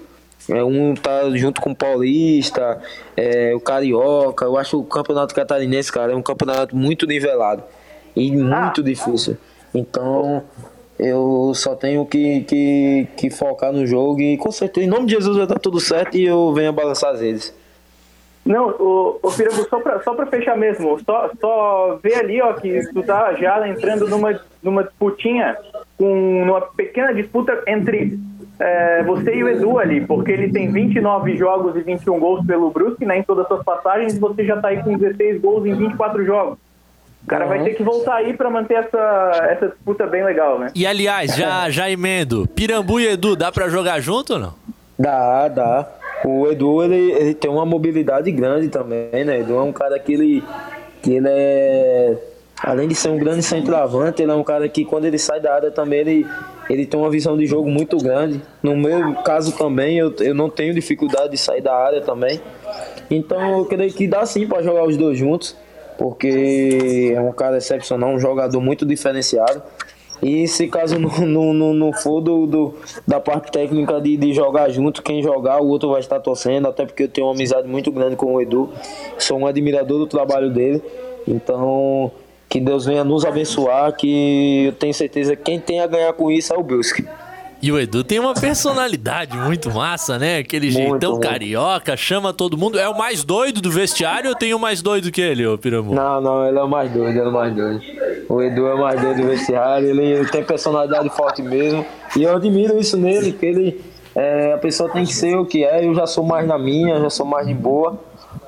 É, um tá junto com o Paulista, é, o Carioca. Eu acho o campeonato catarinense, cara, é um campeonato muito nivelado e muito ah. difícil. Então, eu só tenho que, que, que, focar no jogo e com certeza, em nome de Jesus vai dar tudo certo e eu venho a balançar as redes. Não, o, o Pirambu, só pra, só pra fechar mesmo, só, só ver ali, ó, que tu tá já entrando numa, numa disputinha, com, numa pequena disputa entre é, você e o Edu ali, porque ele tem 29 jogos e 21 gols pelo Brusque, né, em todas as suas passagens, e você já tá aí com 16 gols em 24 jogos. O cara uhum. vai ter que voltar aí para manter essa, essa disputa bem legal, né? E aliás, já, já emendo, Pirambu e Edu, dá para jogar junto ou não? Dá, dá. O Edu, ele, ele tem uma mobilidade grande também, né? Edu é um cara que ele, que ele é... Além de ser um grande centroavante, ele é um cara que quando ele sai da área também, ele, ele tem uma visão de jogo muito grande. No meu caso também, eu, eu não tenho dificuldade de sair da área também. Então eu creio que dá sim para jogar os dois juntos porque é um cara excepcional, um jogador muito diferenciado. E se caso não, não, não for do, do, da parte técnica de, de jogar junto, quem jogar, o outro vai estar torcendo, até porque eu tenho uma amizade muito grande com o Edu, sou um admirador do trabalho dele. Então, que Deus venha nos abençoar, que eu tenho certeza que quem tem a ganhar com isso é o Brusque. E o Edu tem uma personalidade muito massa, né? Aquele muito, jeitão muito. carioca, chama todo mundo. É o mais doido do vestiário ou tem o mais doido que ele, ô Piramu? Não, não, ele é o mais doido, ele é o mais doido. O Edu é o mais doido do vestiário, ele, tem personalidade forte mesmo. E eu admiro isso nele, que ele. É, a pessoa tem que ser o que é, eu já sou mais na minha, já sou mais de boa.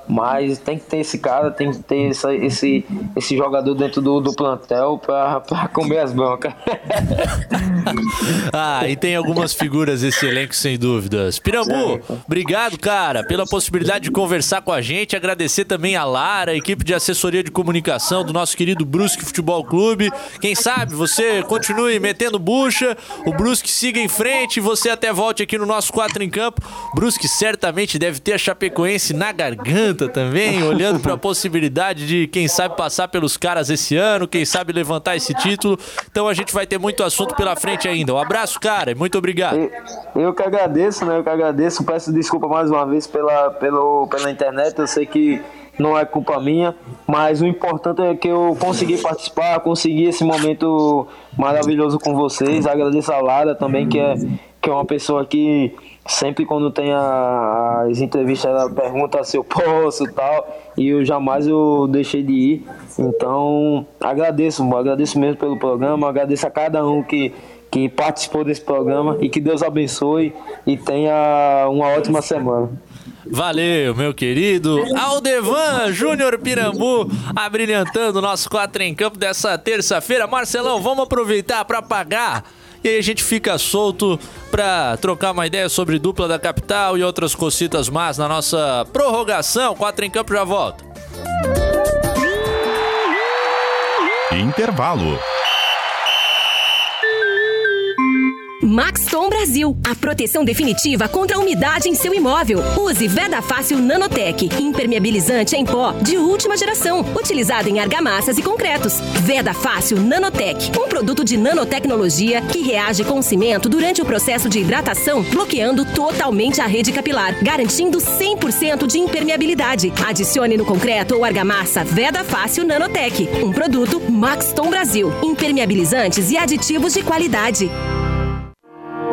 Mas tem que ter esse cara, tem que ter essa, esse, esse jogador dentro do, do plantel pra, pra comer as bancas. ah, e tem algumas figuras desse elenco, sem dúvidas. Pirambu, obrigado, cara, pela possibilidade de conversar com a gente. Agradecer também a Lara, a equipe de assessoria de comunicação do nosso querido Brusque Futebol Clube. Quem sabe você continue metendo bucha, o Brusque siga em frente e você até volte aqui no nosso 4 em Campo. Brusque certamente deve ter a Chapecoense na garganta também, olhando para a possibilidade de, quem sabe, passar pelos caras esse ano, quem sabe levantar esse título. Então a gente vai ter muito assunto pela frente ainda. Um abraço, cara, e muito obrigado. Eu, eu que agradeço, né? Eu que agradeço. Peço desculpa mais uma vez pela, pelo, pela internet. Eu sei que não é culpa minha, mas o importante é que eu consegui participar, consegui esse momento maravilhoso com vocês. Agradeço a Lara também, que é, que é uma pessoa que sempre quando tem a, as entrevistas ela pergunta se eu posso e tal e eu jamais eu deixei de ir. Então agradeço agradeço mesmo pelo programa. Agradeço a cada um que que participou desse programa e que Deus abençoe e tenha uma ótima semana. Valeu, meu querido. Aldevan Júnior Pirambu, abrilhantando o nosso 4 em campo dessa terça-feira. Marcelão, vamos aproveitar para pagar e aí a gente fica solto pra trocar uma ideia sobre dupla da capital e outras cocitas más na nossa prorrogação. Quatro em campo já volta. Intervalo. Maxton Brasil, a proteção definitiva contra a umidade em seu imóvel. Use Veda Fácil Nanotech, impermeabilizante em pó de última geração, utilizado em argamassas e concretos. Veda Fácil Nanotech, um produto de nanotecnologia que reage com o cimento durante o processo de hidratação, bloqueando totalmente a rede capilar, garantindo 100% de impermeabilidade. Adicione no concreto ou argamassa Veda Fácil Nanotech, um produto Maxton Brasil, impermeabilizantes e aditivos de qualidade.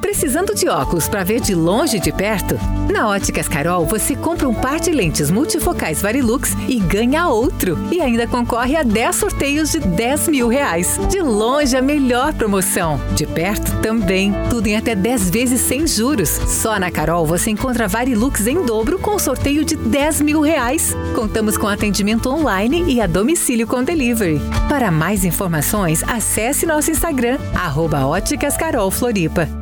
Precisando de óculos para ver de longe e de perto? Na Óticas Carol, você compra um par de lentes multifocais Varilux e ganha outro. E ainda concorre a 10 sorteios de 10 mil reais. De longe, a melhor promoção. De perto, também. Tudo em até 10 vezes sem juros. Só na Carol você encontra Varilux em dobro com sorteio de 10 mil reais. Contamos com atendimento online e a domicílio com delivery. Para mais informações, acesse nosso Instagram, arroba Óticas Carol Floripa.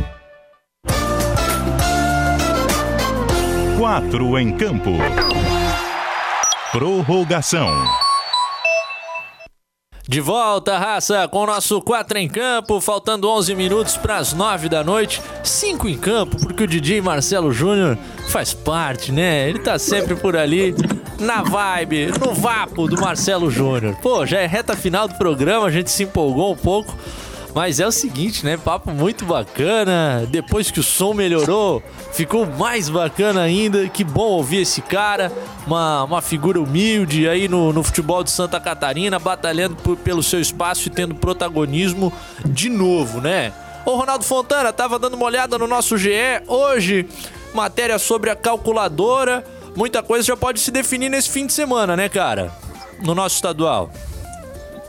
Quatro em campo. Prorrogação. De volta, raça, com o nosso 4 em campo, faltando 11 minutos para as 9 da noite. 5 em campo, porque o DJ Marcelo Júnior faz parte, né? Ele tá sempre por ali, na vibe, no vapo do Marcelo Júnior. Pô, já é reta final do programa, a gente se empolgou um pouco. Mas é o seguinte, né? Papo muito bacana. Depois que o som melhorou, ficou mais bacana ainda. Que bom ouvir esse cara. Uma, uma figura humilde aí no, no futebol de Santa Catarina, batalhando por, pelo seu espaço e tendo protagonismo de novo, né? Ô Ronaldo Fontana, tava dando uma olhada no nosso GE hoje. Matéria sobre a calculadora. Muita coisa já pode se definir nesse fim de semana, né, cara? No nosso estadual.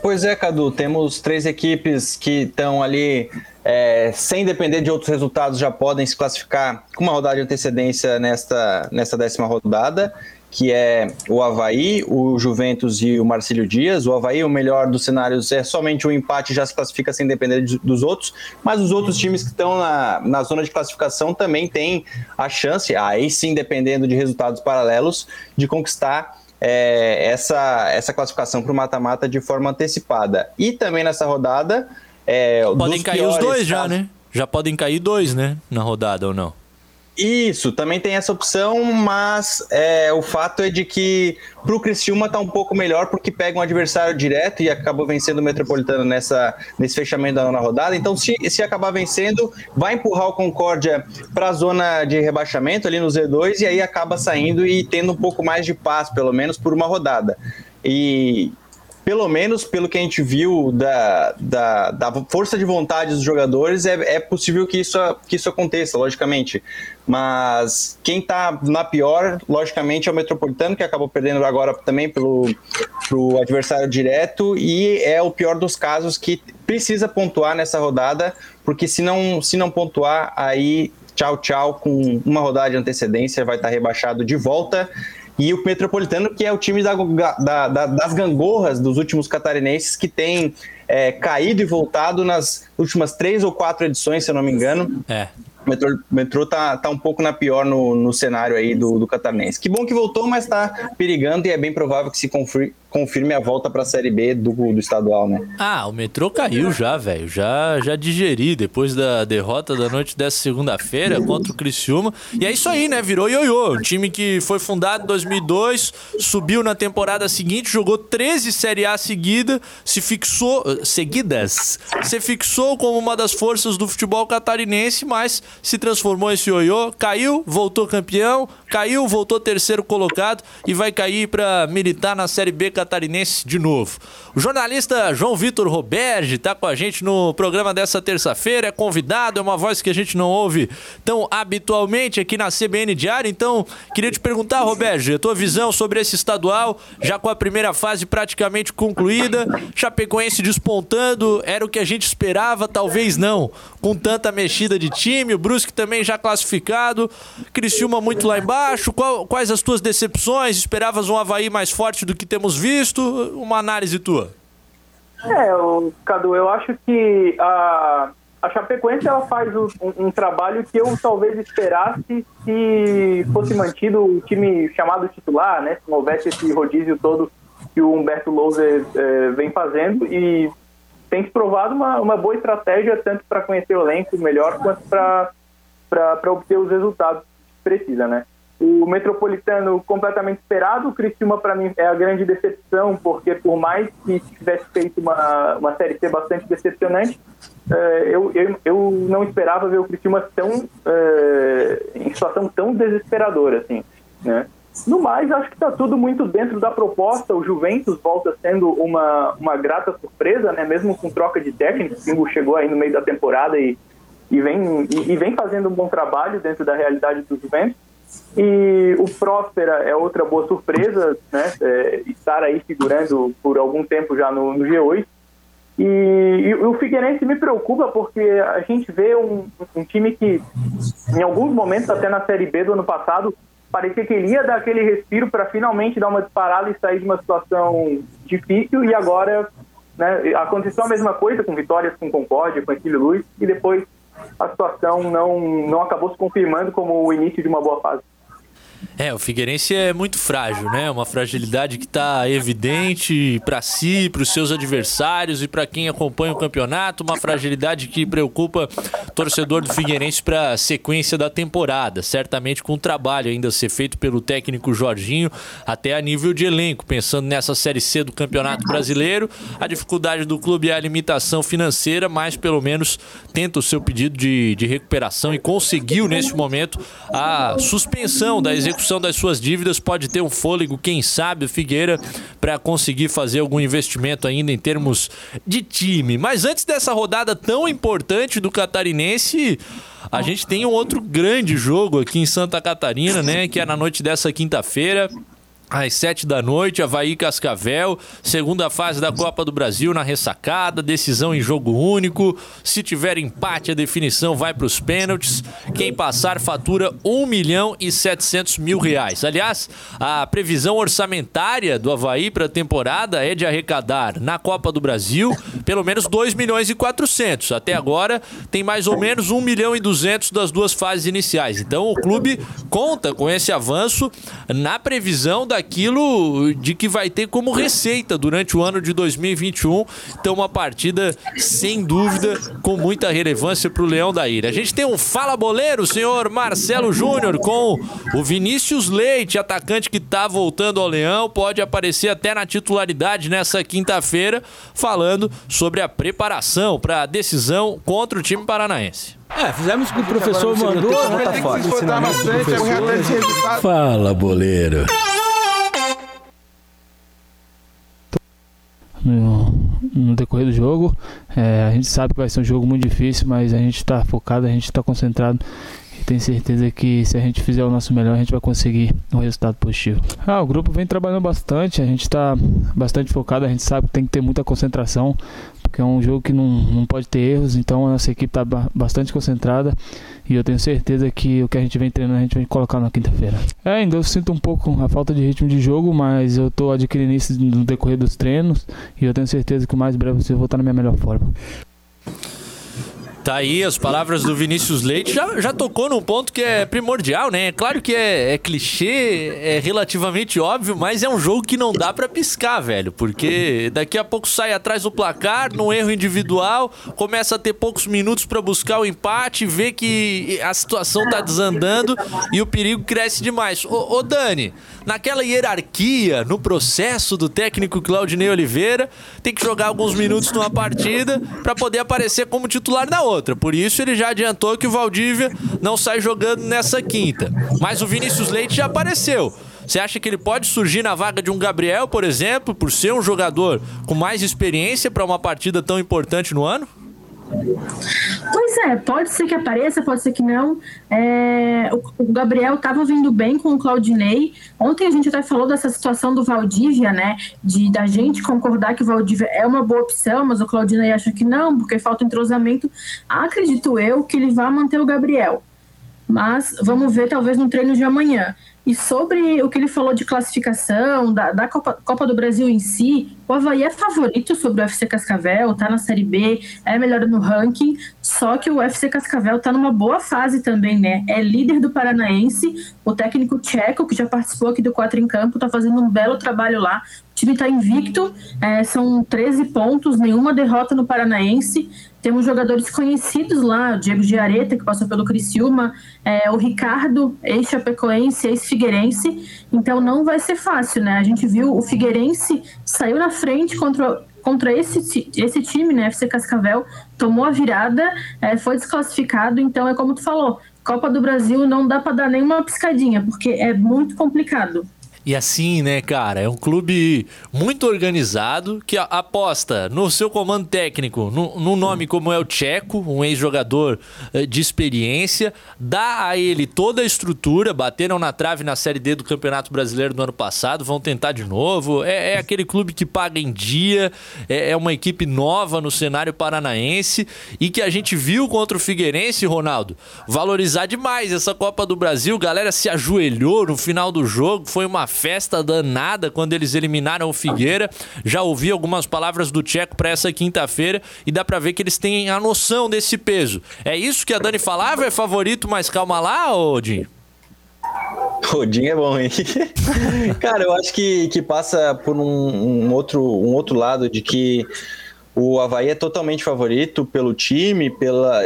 Pois é, Cadu, temos três equipes que estão ali é, sem depender de outros resultados, já podem se classificar com uma rodada de antecedência nesta, nesta décima rodada, que é o Havaí, o Juventus e o Marcílio Dias. O Havaí, o melhor dos cenários, é somente um empate, já se classifica sem depender de, dos outros, mas os outros times que estão na, na zona de classificação também têm a chance, aí sim, dependendo de resultados paralelos, de conquistar é, essa, essa classificação para o mata-mata de forma antecipada. E também nessa rodada. É, podem cair os dois casos... já, né? Já podem cair dois, né? Na rodada ou não? Isso, também tem essa opção, mas é, o fato é de que para o Criciúma tá um pouco melhor porque pega um adversário direto e acabou vencendo o Metropolitano nessa, nesse fechamento da nona rodada. Então, se, se acabar vencendo, vai empurrar o Concórdia para a zona de rebaixamento ali no Z2 e aí acaba saindo e tendo um pouco mais de paz, pelo menos por uma rodada. E pelo menos pelo que a gente viu da, da, da força de vontade dos jogadores, é, é possível que isso, que isso aconteça, logicamente. Mas quem está na pior, logicamente, é o Metropolitano, que acabou perdendo agora também pelo pro adversário direto, e é o pior dos casos que precisa pontuar nessa rodada, porque se não, se não pontuar, aí tchau, tchau, com uma rodada de antecedência, vai estar tá rebaixado de volta e o Metropolitano, que é o time da, da, da, das gangorras dos últimos catarinenses, que tem é, caído e voltado nas últimas três ou quatro edições, se eu não me engano. É. O metrô, metrô tá, tá um pouco na pior no, no cenário aí do, do catarinense. Que bom que voltou, mas tá perigando e é bem provável que se confirme, confirme a volta para a Série B do, do estadual, né? Ah, o metrô caiu já, velho. Já, já digeri depois da derrota da noite dessa segunda-feira contra o Criciúma. E é isso aí, né? Virou ioiô. Um time que foi fundado em 2002, subiu na temporada seguinte, jogou 13 Série A seguida, se fixou. seguidas. Se fixou como uma das forças do futebol catarinense, mas se transformou esse ioiô, caiu, voltou campeão, caiu, voltou terceiro colocado e vai cair para militar na Série B catarinense de novo. O jornalista João Vitor Roberge está com a gente no programa dessa terça-feira, é convidado, é uma voz que a gente não ouve tão habitualmente aqui na CBN Diário, então queria te perguntar, Roberge, a tua visão sobre esse estadual, já com a primeira fase praticamente concluída, Chapecoense despontando, era o que a gente esperava, talvez não, com tanta mexida de time, o Brusque também já classificado, Criciúma muito lá embaixo, Qual, quais as tuas decepções, esperavas um Havaí mais forte do que temos visto, uma análise tua. É, o, Cadu, eu acho que a, a Chapecoense ela faz um, um, trabalho que eu talvez esperasse se fosse mantido o time chamado titular, né? Se não houvesse esse rodízio todo que o Humberto Louser é, vem fazendo e tem se provado uma, uma boa estratégia tanto para conhecer o elenco melhor quanto para obter os resultados que precisa, né? O Metropolitano completamente esperado, o Criciúma para mim é a grande decepção, porque por mais que tivesse feito uma, uma Série C bastante decepcionante, é, eu, eu, eu não esperava ver o Criciúma tão, é, em situação tão desesperadora, assim, né? No mais, acho que está tudo muito dentro da proposta. O Juventus volta sendo uma, uma grata surpresa, né? mesmo com troca de técnico. O Pingo chegou aí no meio da temporada e, e, vem, e, e, vem fazendo um bom trabalho dentro da realidade do Juventus. E o Próspera é outra boa surpresa, né? É, estar aí figurando por algum tempo já no, no G8. E, e, o Figueirense me preocupa porque a gente vê um, um time que, em alguns momentos, até na Série B do ano passado, parecia que ele ia dar aquele respiro para finalmente dar uma disparada e sair de uma situação difícil e agora né, aconteceu a mesma coisa com vitórias com Concórdia, com Aquilo Luiz e depois a situação não, não acabou se confirmando como o início de uma boa fase. É, o Figueirense é muito frágil, né? Uma fragilidade que está evidente para si, para os seus adversários e para quem acompanha o campeonato. Uma fragilidade que preocupa o torcedor do Figueirense para a sequência da temporada. Certamente com o trabalho ainda a ser feito pelo técnico Jorginho, até a nível de elenco. Pensando nessa Série C do Campeonato Brasileiro, a dificuldade do clube é a limitação financeira, mas pelo menos tenta o seu pedido de, de recuperação e conseguiu neste momento a suspensão da execução execução das suas dívidas pode ter um fôlego, quem sabe, o Figueira, para conseguir fazer algum investimento ainda em termos de time. Mas antes dessa rodada tão importante do Catarinense, a gente tem um outro grande jogo aqui em Santa Catarina, né? Que é na noite dessa quinta-feira às sete da noite, Havaí Cascavel, segunda fase da Copa do Brasil na ressacada, decisão em jogo único. Se tiver empate, a definição vai para os pênaltis. Quem passar fatura 1 milhão e 700 mil reais. Aliás, a previsão orçamentária do Havaí para a temporada é de arrecadar na Copa do Brasil pelo menos 2 milhões e 400. Até agora tem mais ou menos 1 milhão e 200 das duas fases iniciais. Então o clube conta com esse avanço na previsão da aquilo de que vai ter como receita durante o ano de 2021. Então, uma partida, sem dúvida, com muita relevância para o Leão da Ilha. A gente tem um fala boleiro, senhor Marcelo Júnior, com o Vinícius Leite, atacante que está voltando ao Leão, pode aparecer até na titularidade nessa quinta-feira, falando sobre a preparação para a decisão contra o time paranaense. É, fizemos o que o professor mandou. Tá Fala, boleiro. No, no decorrer do jogo. É, a gente sabe que vai ser um jogo muito difícil, mas a gente está focado, a gente está concentrado tem certeza que se a gente fizer o nosso melhor, a gente vai conseguir um resultado positivo. Ah, o grupo vem trabalhando bastante, a gente está bastante focado, a gente sabe que tem que ter muita concentração, porque é um jogo que não, não pode ter erros, então a nossa equipe está bastante concentrada e eu tenho certeza que o que a gente vem treinando a gente vai colocar na quinta-feira. É, ainda eu sinto um pouco a falta de ritmo de jogo, mas eu estou adquirindo isso no decorrer dos treinos e eu tenho certeza que o mais breve eu vou estar na minha melhor forma. Tá aí as palavras do Vinícius Leite. Já, já tocou num ponto que é primordial, né? É claro que é, é clichê, é relativamente óbvio, mas é um jogo que não dá para piscar, velho. Porque daqui a pouco sai atrás do placar, num erro individual, começa a ter poucos minutos para buscar o empate, vê que a situação tá desandando e o perigo cresce demais. Ô, ô Dani, naquela hierarquia, no processo do técnico Claudinei Oliveira, tem que jogar alguns minutos numa partida para poder aparecer como titular na outra. Por isso ele já adiantou que o Valdívia não sai jogando nessa quinta. Mas o Vinícius Leite já apareceu. Você acha que ele pode surgir na vaga de um Gabriel, por exemplo, por ser um jogador com mais experiência para uma partida tão importante no ano? Pois é, pode ser que apareça, pode ser que não. É, o, Gabriel estava vindo bem com o Claudinei. Ontem a gente até falou dessa situação do Valdívia, né? De da gente concordar que o Valdívia é uma boa opção, mas o Claudinei acha que não, porque falta entrosamento. Acredito eu que ele vai manter o Gabriel. Mas vamos ver, talvez, no treino de amanhã. E sobre o que ele falou de classificação, da, da Copa, Copa, do Brasil em si, o Havaí é favorito sobre o FC Cascavel, tá na Série B, é melhor no ranking, só que o FC Cascavel tá numa boa fase também, né? É líder do Paranaense, o técnico tcheco, que já participou aqui do Quatro em Campo, tá fazendo um belo trabalho lá. O time tá invicto, é, são 13 pontos, nenhuma derrota no Paranaense. Temos jogadores conhecidos lá, Diego Giareta, que passou pelo Criciúma, é, o Ricardo, ex-chapecoense, ex-figueirense. Então não vai ser fácil, né? A gente viu o Figueirense saiu na frente contra, contra esse, esse time, né? FC Cascavel, tomou a virada, é, foi desclassificado. Então é como tu falou, Copa do Brasil não dá para dar nenhuma piscadinha, porque é muito complicado. E assim, né, cara, é um clube muito organizado que aposta no seu comando técnico, num nome como é o Tcheco, um ex-jogador eh, de experiência, dá a ele toda a estrutura, bateram na trave na Série D do Campeonato Brasileiro do ano passado, vão tentar de novo. É, é aquele clube que paga em dia, é, é, uma equipe nova no cenário paranaense e que a gente viu contra o Figueirense, Ronaldo, valorizar demais essa Copa do Brasil. Galera se ajoelhou no final do jogo, foi uma festa danada quando eles eliminaram o Figueira. Já ouvi algumas palavras do Tcheco para essa quinta-feira e dá para ver que eles têm a noção desse peso. É isso que a Dani falava? É favorito, mas calma lá, Odin? Odin é bom, hein? Cara, eu acho que, que passa por um, um, outro, um outro lado de que o Havaí é totalmente favorito pelo time, pela,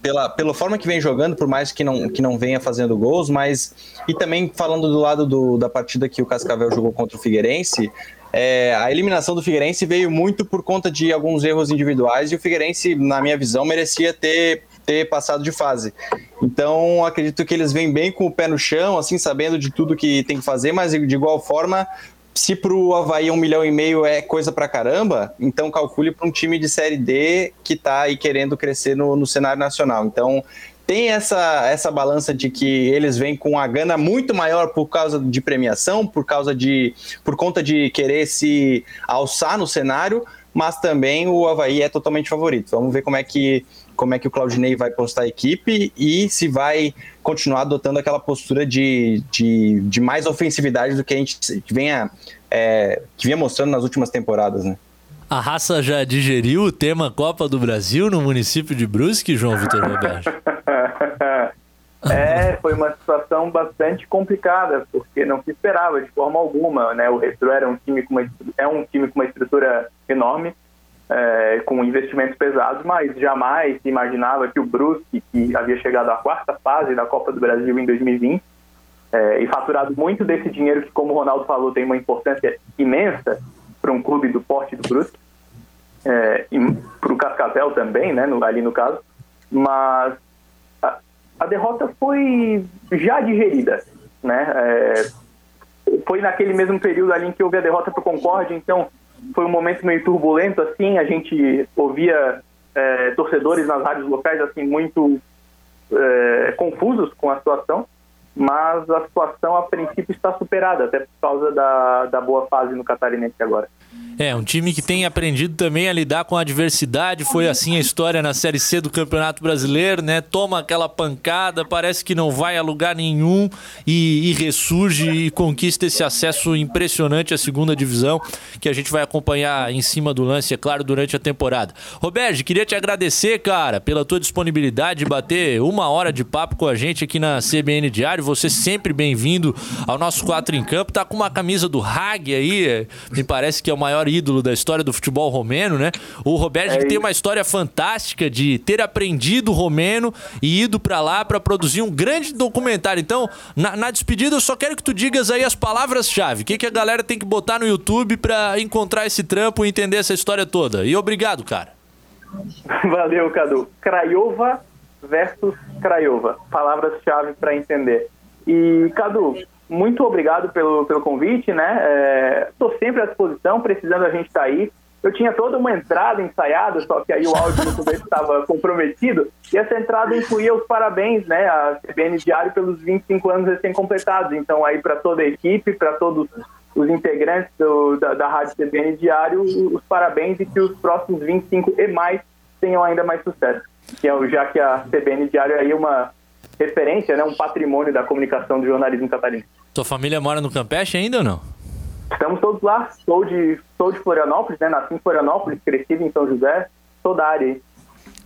pela, pela forma que vem jogando, por mais que não, que não venha fazendo gols, mas. E também falando do lado do, da partida que o Cascavel jogou contra o Figueirense, é, a eliminação do Figueirense veio muito por conta de alguns erros individuais e o Figueirense, na minha visão, merecia ter, ter passado de fase. Então, acredito que eles vêm bem com o pé no chão, assim, sabendo de tudo que tem que fazer, mas de igual forma se para o Havaí um milhão e meio é coisa pra caramba, então calcule para um time de Série D que está aí querendo crescer no, no cenário nacional. Então tem essa, essa balança de que eles vêm com a gana muito maior por causa de premiação, por causa de por conta de querer se alçar no cenário, mas também o Havaí é totalmente favorito. Vamos ver como é que como é que o Claudinei vai postar a equipe e se vai continuar adotando aquela postura de, de, de mais ofensividade do que a gente venha, é, que vinha mostrando nas últimas temporadas, né? A raça já digeriu o tema Copa do Brasil no município de Brusque, João Vitor Roberto? é, foi uma situação bastante complicada, porque não se esperava de forma alguma, né? O Retro era um time com uma, é um time com uma estrutura enorme, é, com investimentos pesados, mas jamais se imaginava que o Brusque, que havia chegado à quarta fase da Copa do Brasil em 2020, é, e faturado muito desse dinheiro que, como o Ronaldo falou, tem uma importância imensa para um clube do porte do Brusque, é, e para o Cascavel também, né, no, ali no caso, mas a, a, derrota foi já digerida, né, é, foi naquele mesmo período ali em que houve a derrota para o Concorde, então foi um momento meio turbulento, assim, a gente ouvia é, torcedores nas rádios locais, assim, muito é, confusos com a situação, mas a situação a princípio está superada, até por causa da, da boa fase no Catarinense agora. É, um time que tem aprendido também a lidar com a adversidade. Foi assim a história na Série C do Campeonato Brasileiro, né? Toma aquela pancada, parece que não vai a lugar nenhum e, e ressurge e conquista esse acesso impressionante à segunda divisão, que a gente vai acompanhar em cima do lance, é claro, durante a temporada. Roberto, queria te agradecer, cara, pela tua disponibilidade de bater uma hora de papo com a gente aqui na CBN Diário. Você sempre bem-vindo ao nosso 4 em Campo. Tá com uma camisa do Hag aí, me parece que é o maior ídolo da história do futebol romeno, né? O Roberto é tem uma história fantástica de ter aprendido romeno e ido para lá para produzir um grande documentário. Então, na, na, despedida, eu só quero que tu digas aí as palavras-chave. O que, que a galera tem que botar no YouTube para encontrar esse trampo e entender essa história toda. E obrigado, cara. Valeu, Cadu. Craiova versus Craiova. Palavras-chave para entender. E, Cadu, muito obrigado pelo, pelo convite, né? Estou é, sempre à disposição, precisando a gente estar tá aí. Eu tinha toda uma entrada ensaiada, só que aí o áudio do começo estava comprometido, e essa entrada incluía os parabéns, né, a CBN Diário pelos 25 anos recém-completados. Então, aí para toda a equipe, para todos os integrantes do, da, da Rádio CBN Diário, os parabéns e que os próximos 25 e mais tenham ainda mais sucesso. Que é, já que a CBN Diário é aí uma referência, né, um patrimônio da comunicação do jornalismo catarinense. Tua família mora no Campeche ainda ou não? Estamos todos lá. Sou de, sou de Florianópolis, né? Nasci em Florianópolis, crescido em São José. Sou da área aí.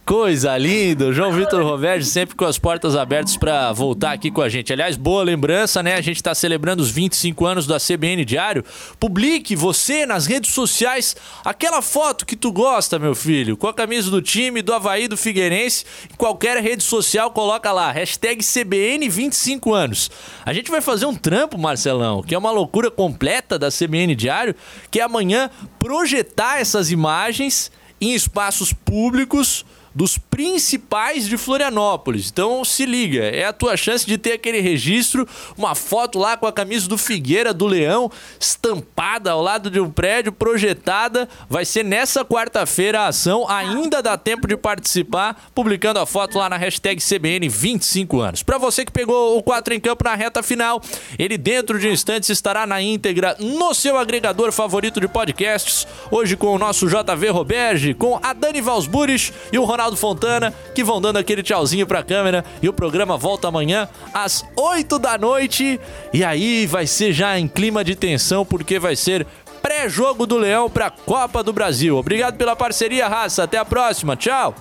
Coisa linda, João Vitor Roverge sempre com as portas abertas para voltar aqui com a gente. Aliás, boa lembrança, né? A gente está celebrando os 25 anos da CBN Diário. Publique você nas redes sociais aquela foto que tu gosta, meu filho, com a camisa do time, do Havaí, do Figueirense. Em qualquer rede social, coloca lá, hashtag CBN 25 anos. A gente vai fazer um trampo, Marcelão, que é uma loucura completa da CBN Diário, que é amanhã projetar essas imagens em espaços públicos dos principais de Florianópolis. Então se liga, é a tua chance de ter aquele registro, uma foto lá com a camisa do Figueira, do Leão, estampada ao lado de um prédio, projetada. Vai ser nessa quarta-feira a ação, ainda dá tempo de participar, publicando a foto lá na hashtag CBN 25 anos. Para você que pegou o 4 em campo na reta final, ele dentro de instantes estará na íntegra no seu agregador favorito de podcasts. Hoje com o nosso JV Roberge, com a Dani Valsburis e o Ronaldo Ronaldo Fontana, que vão dando aquele tchauzinho pra câmera. E o programa volta amanhã às 8 da noite. E aí vai ser já em clima de tensão, porque vai ser pré-jogo do Leão pra Copa do Brasil. Obrigado pela parceria, raça. Até a próxima. Tchau.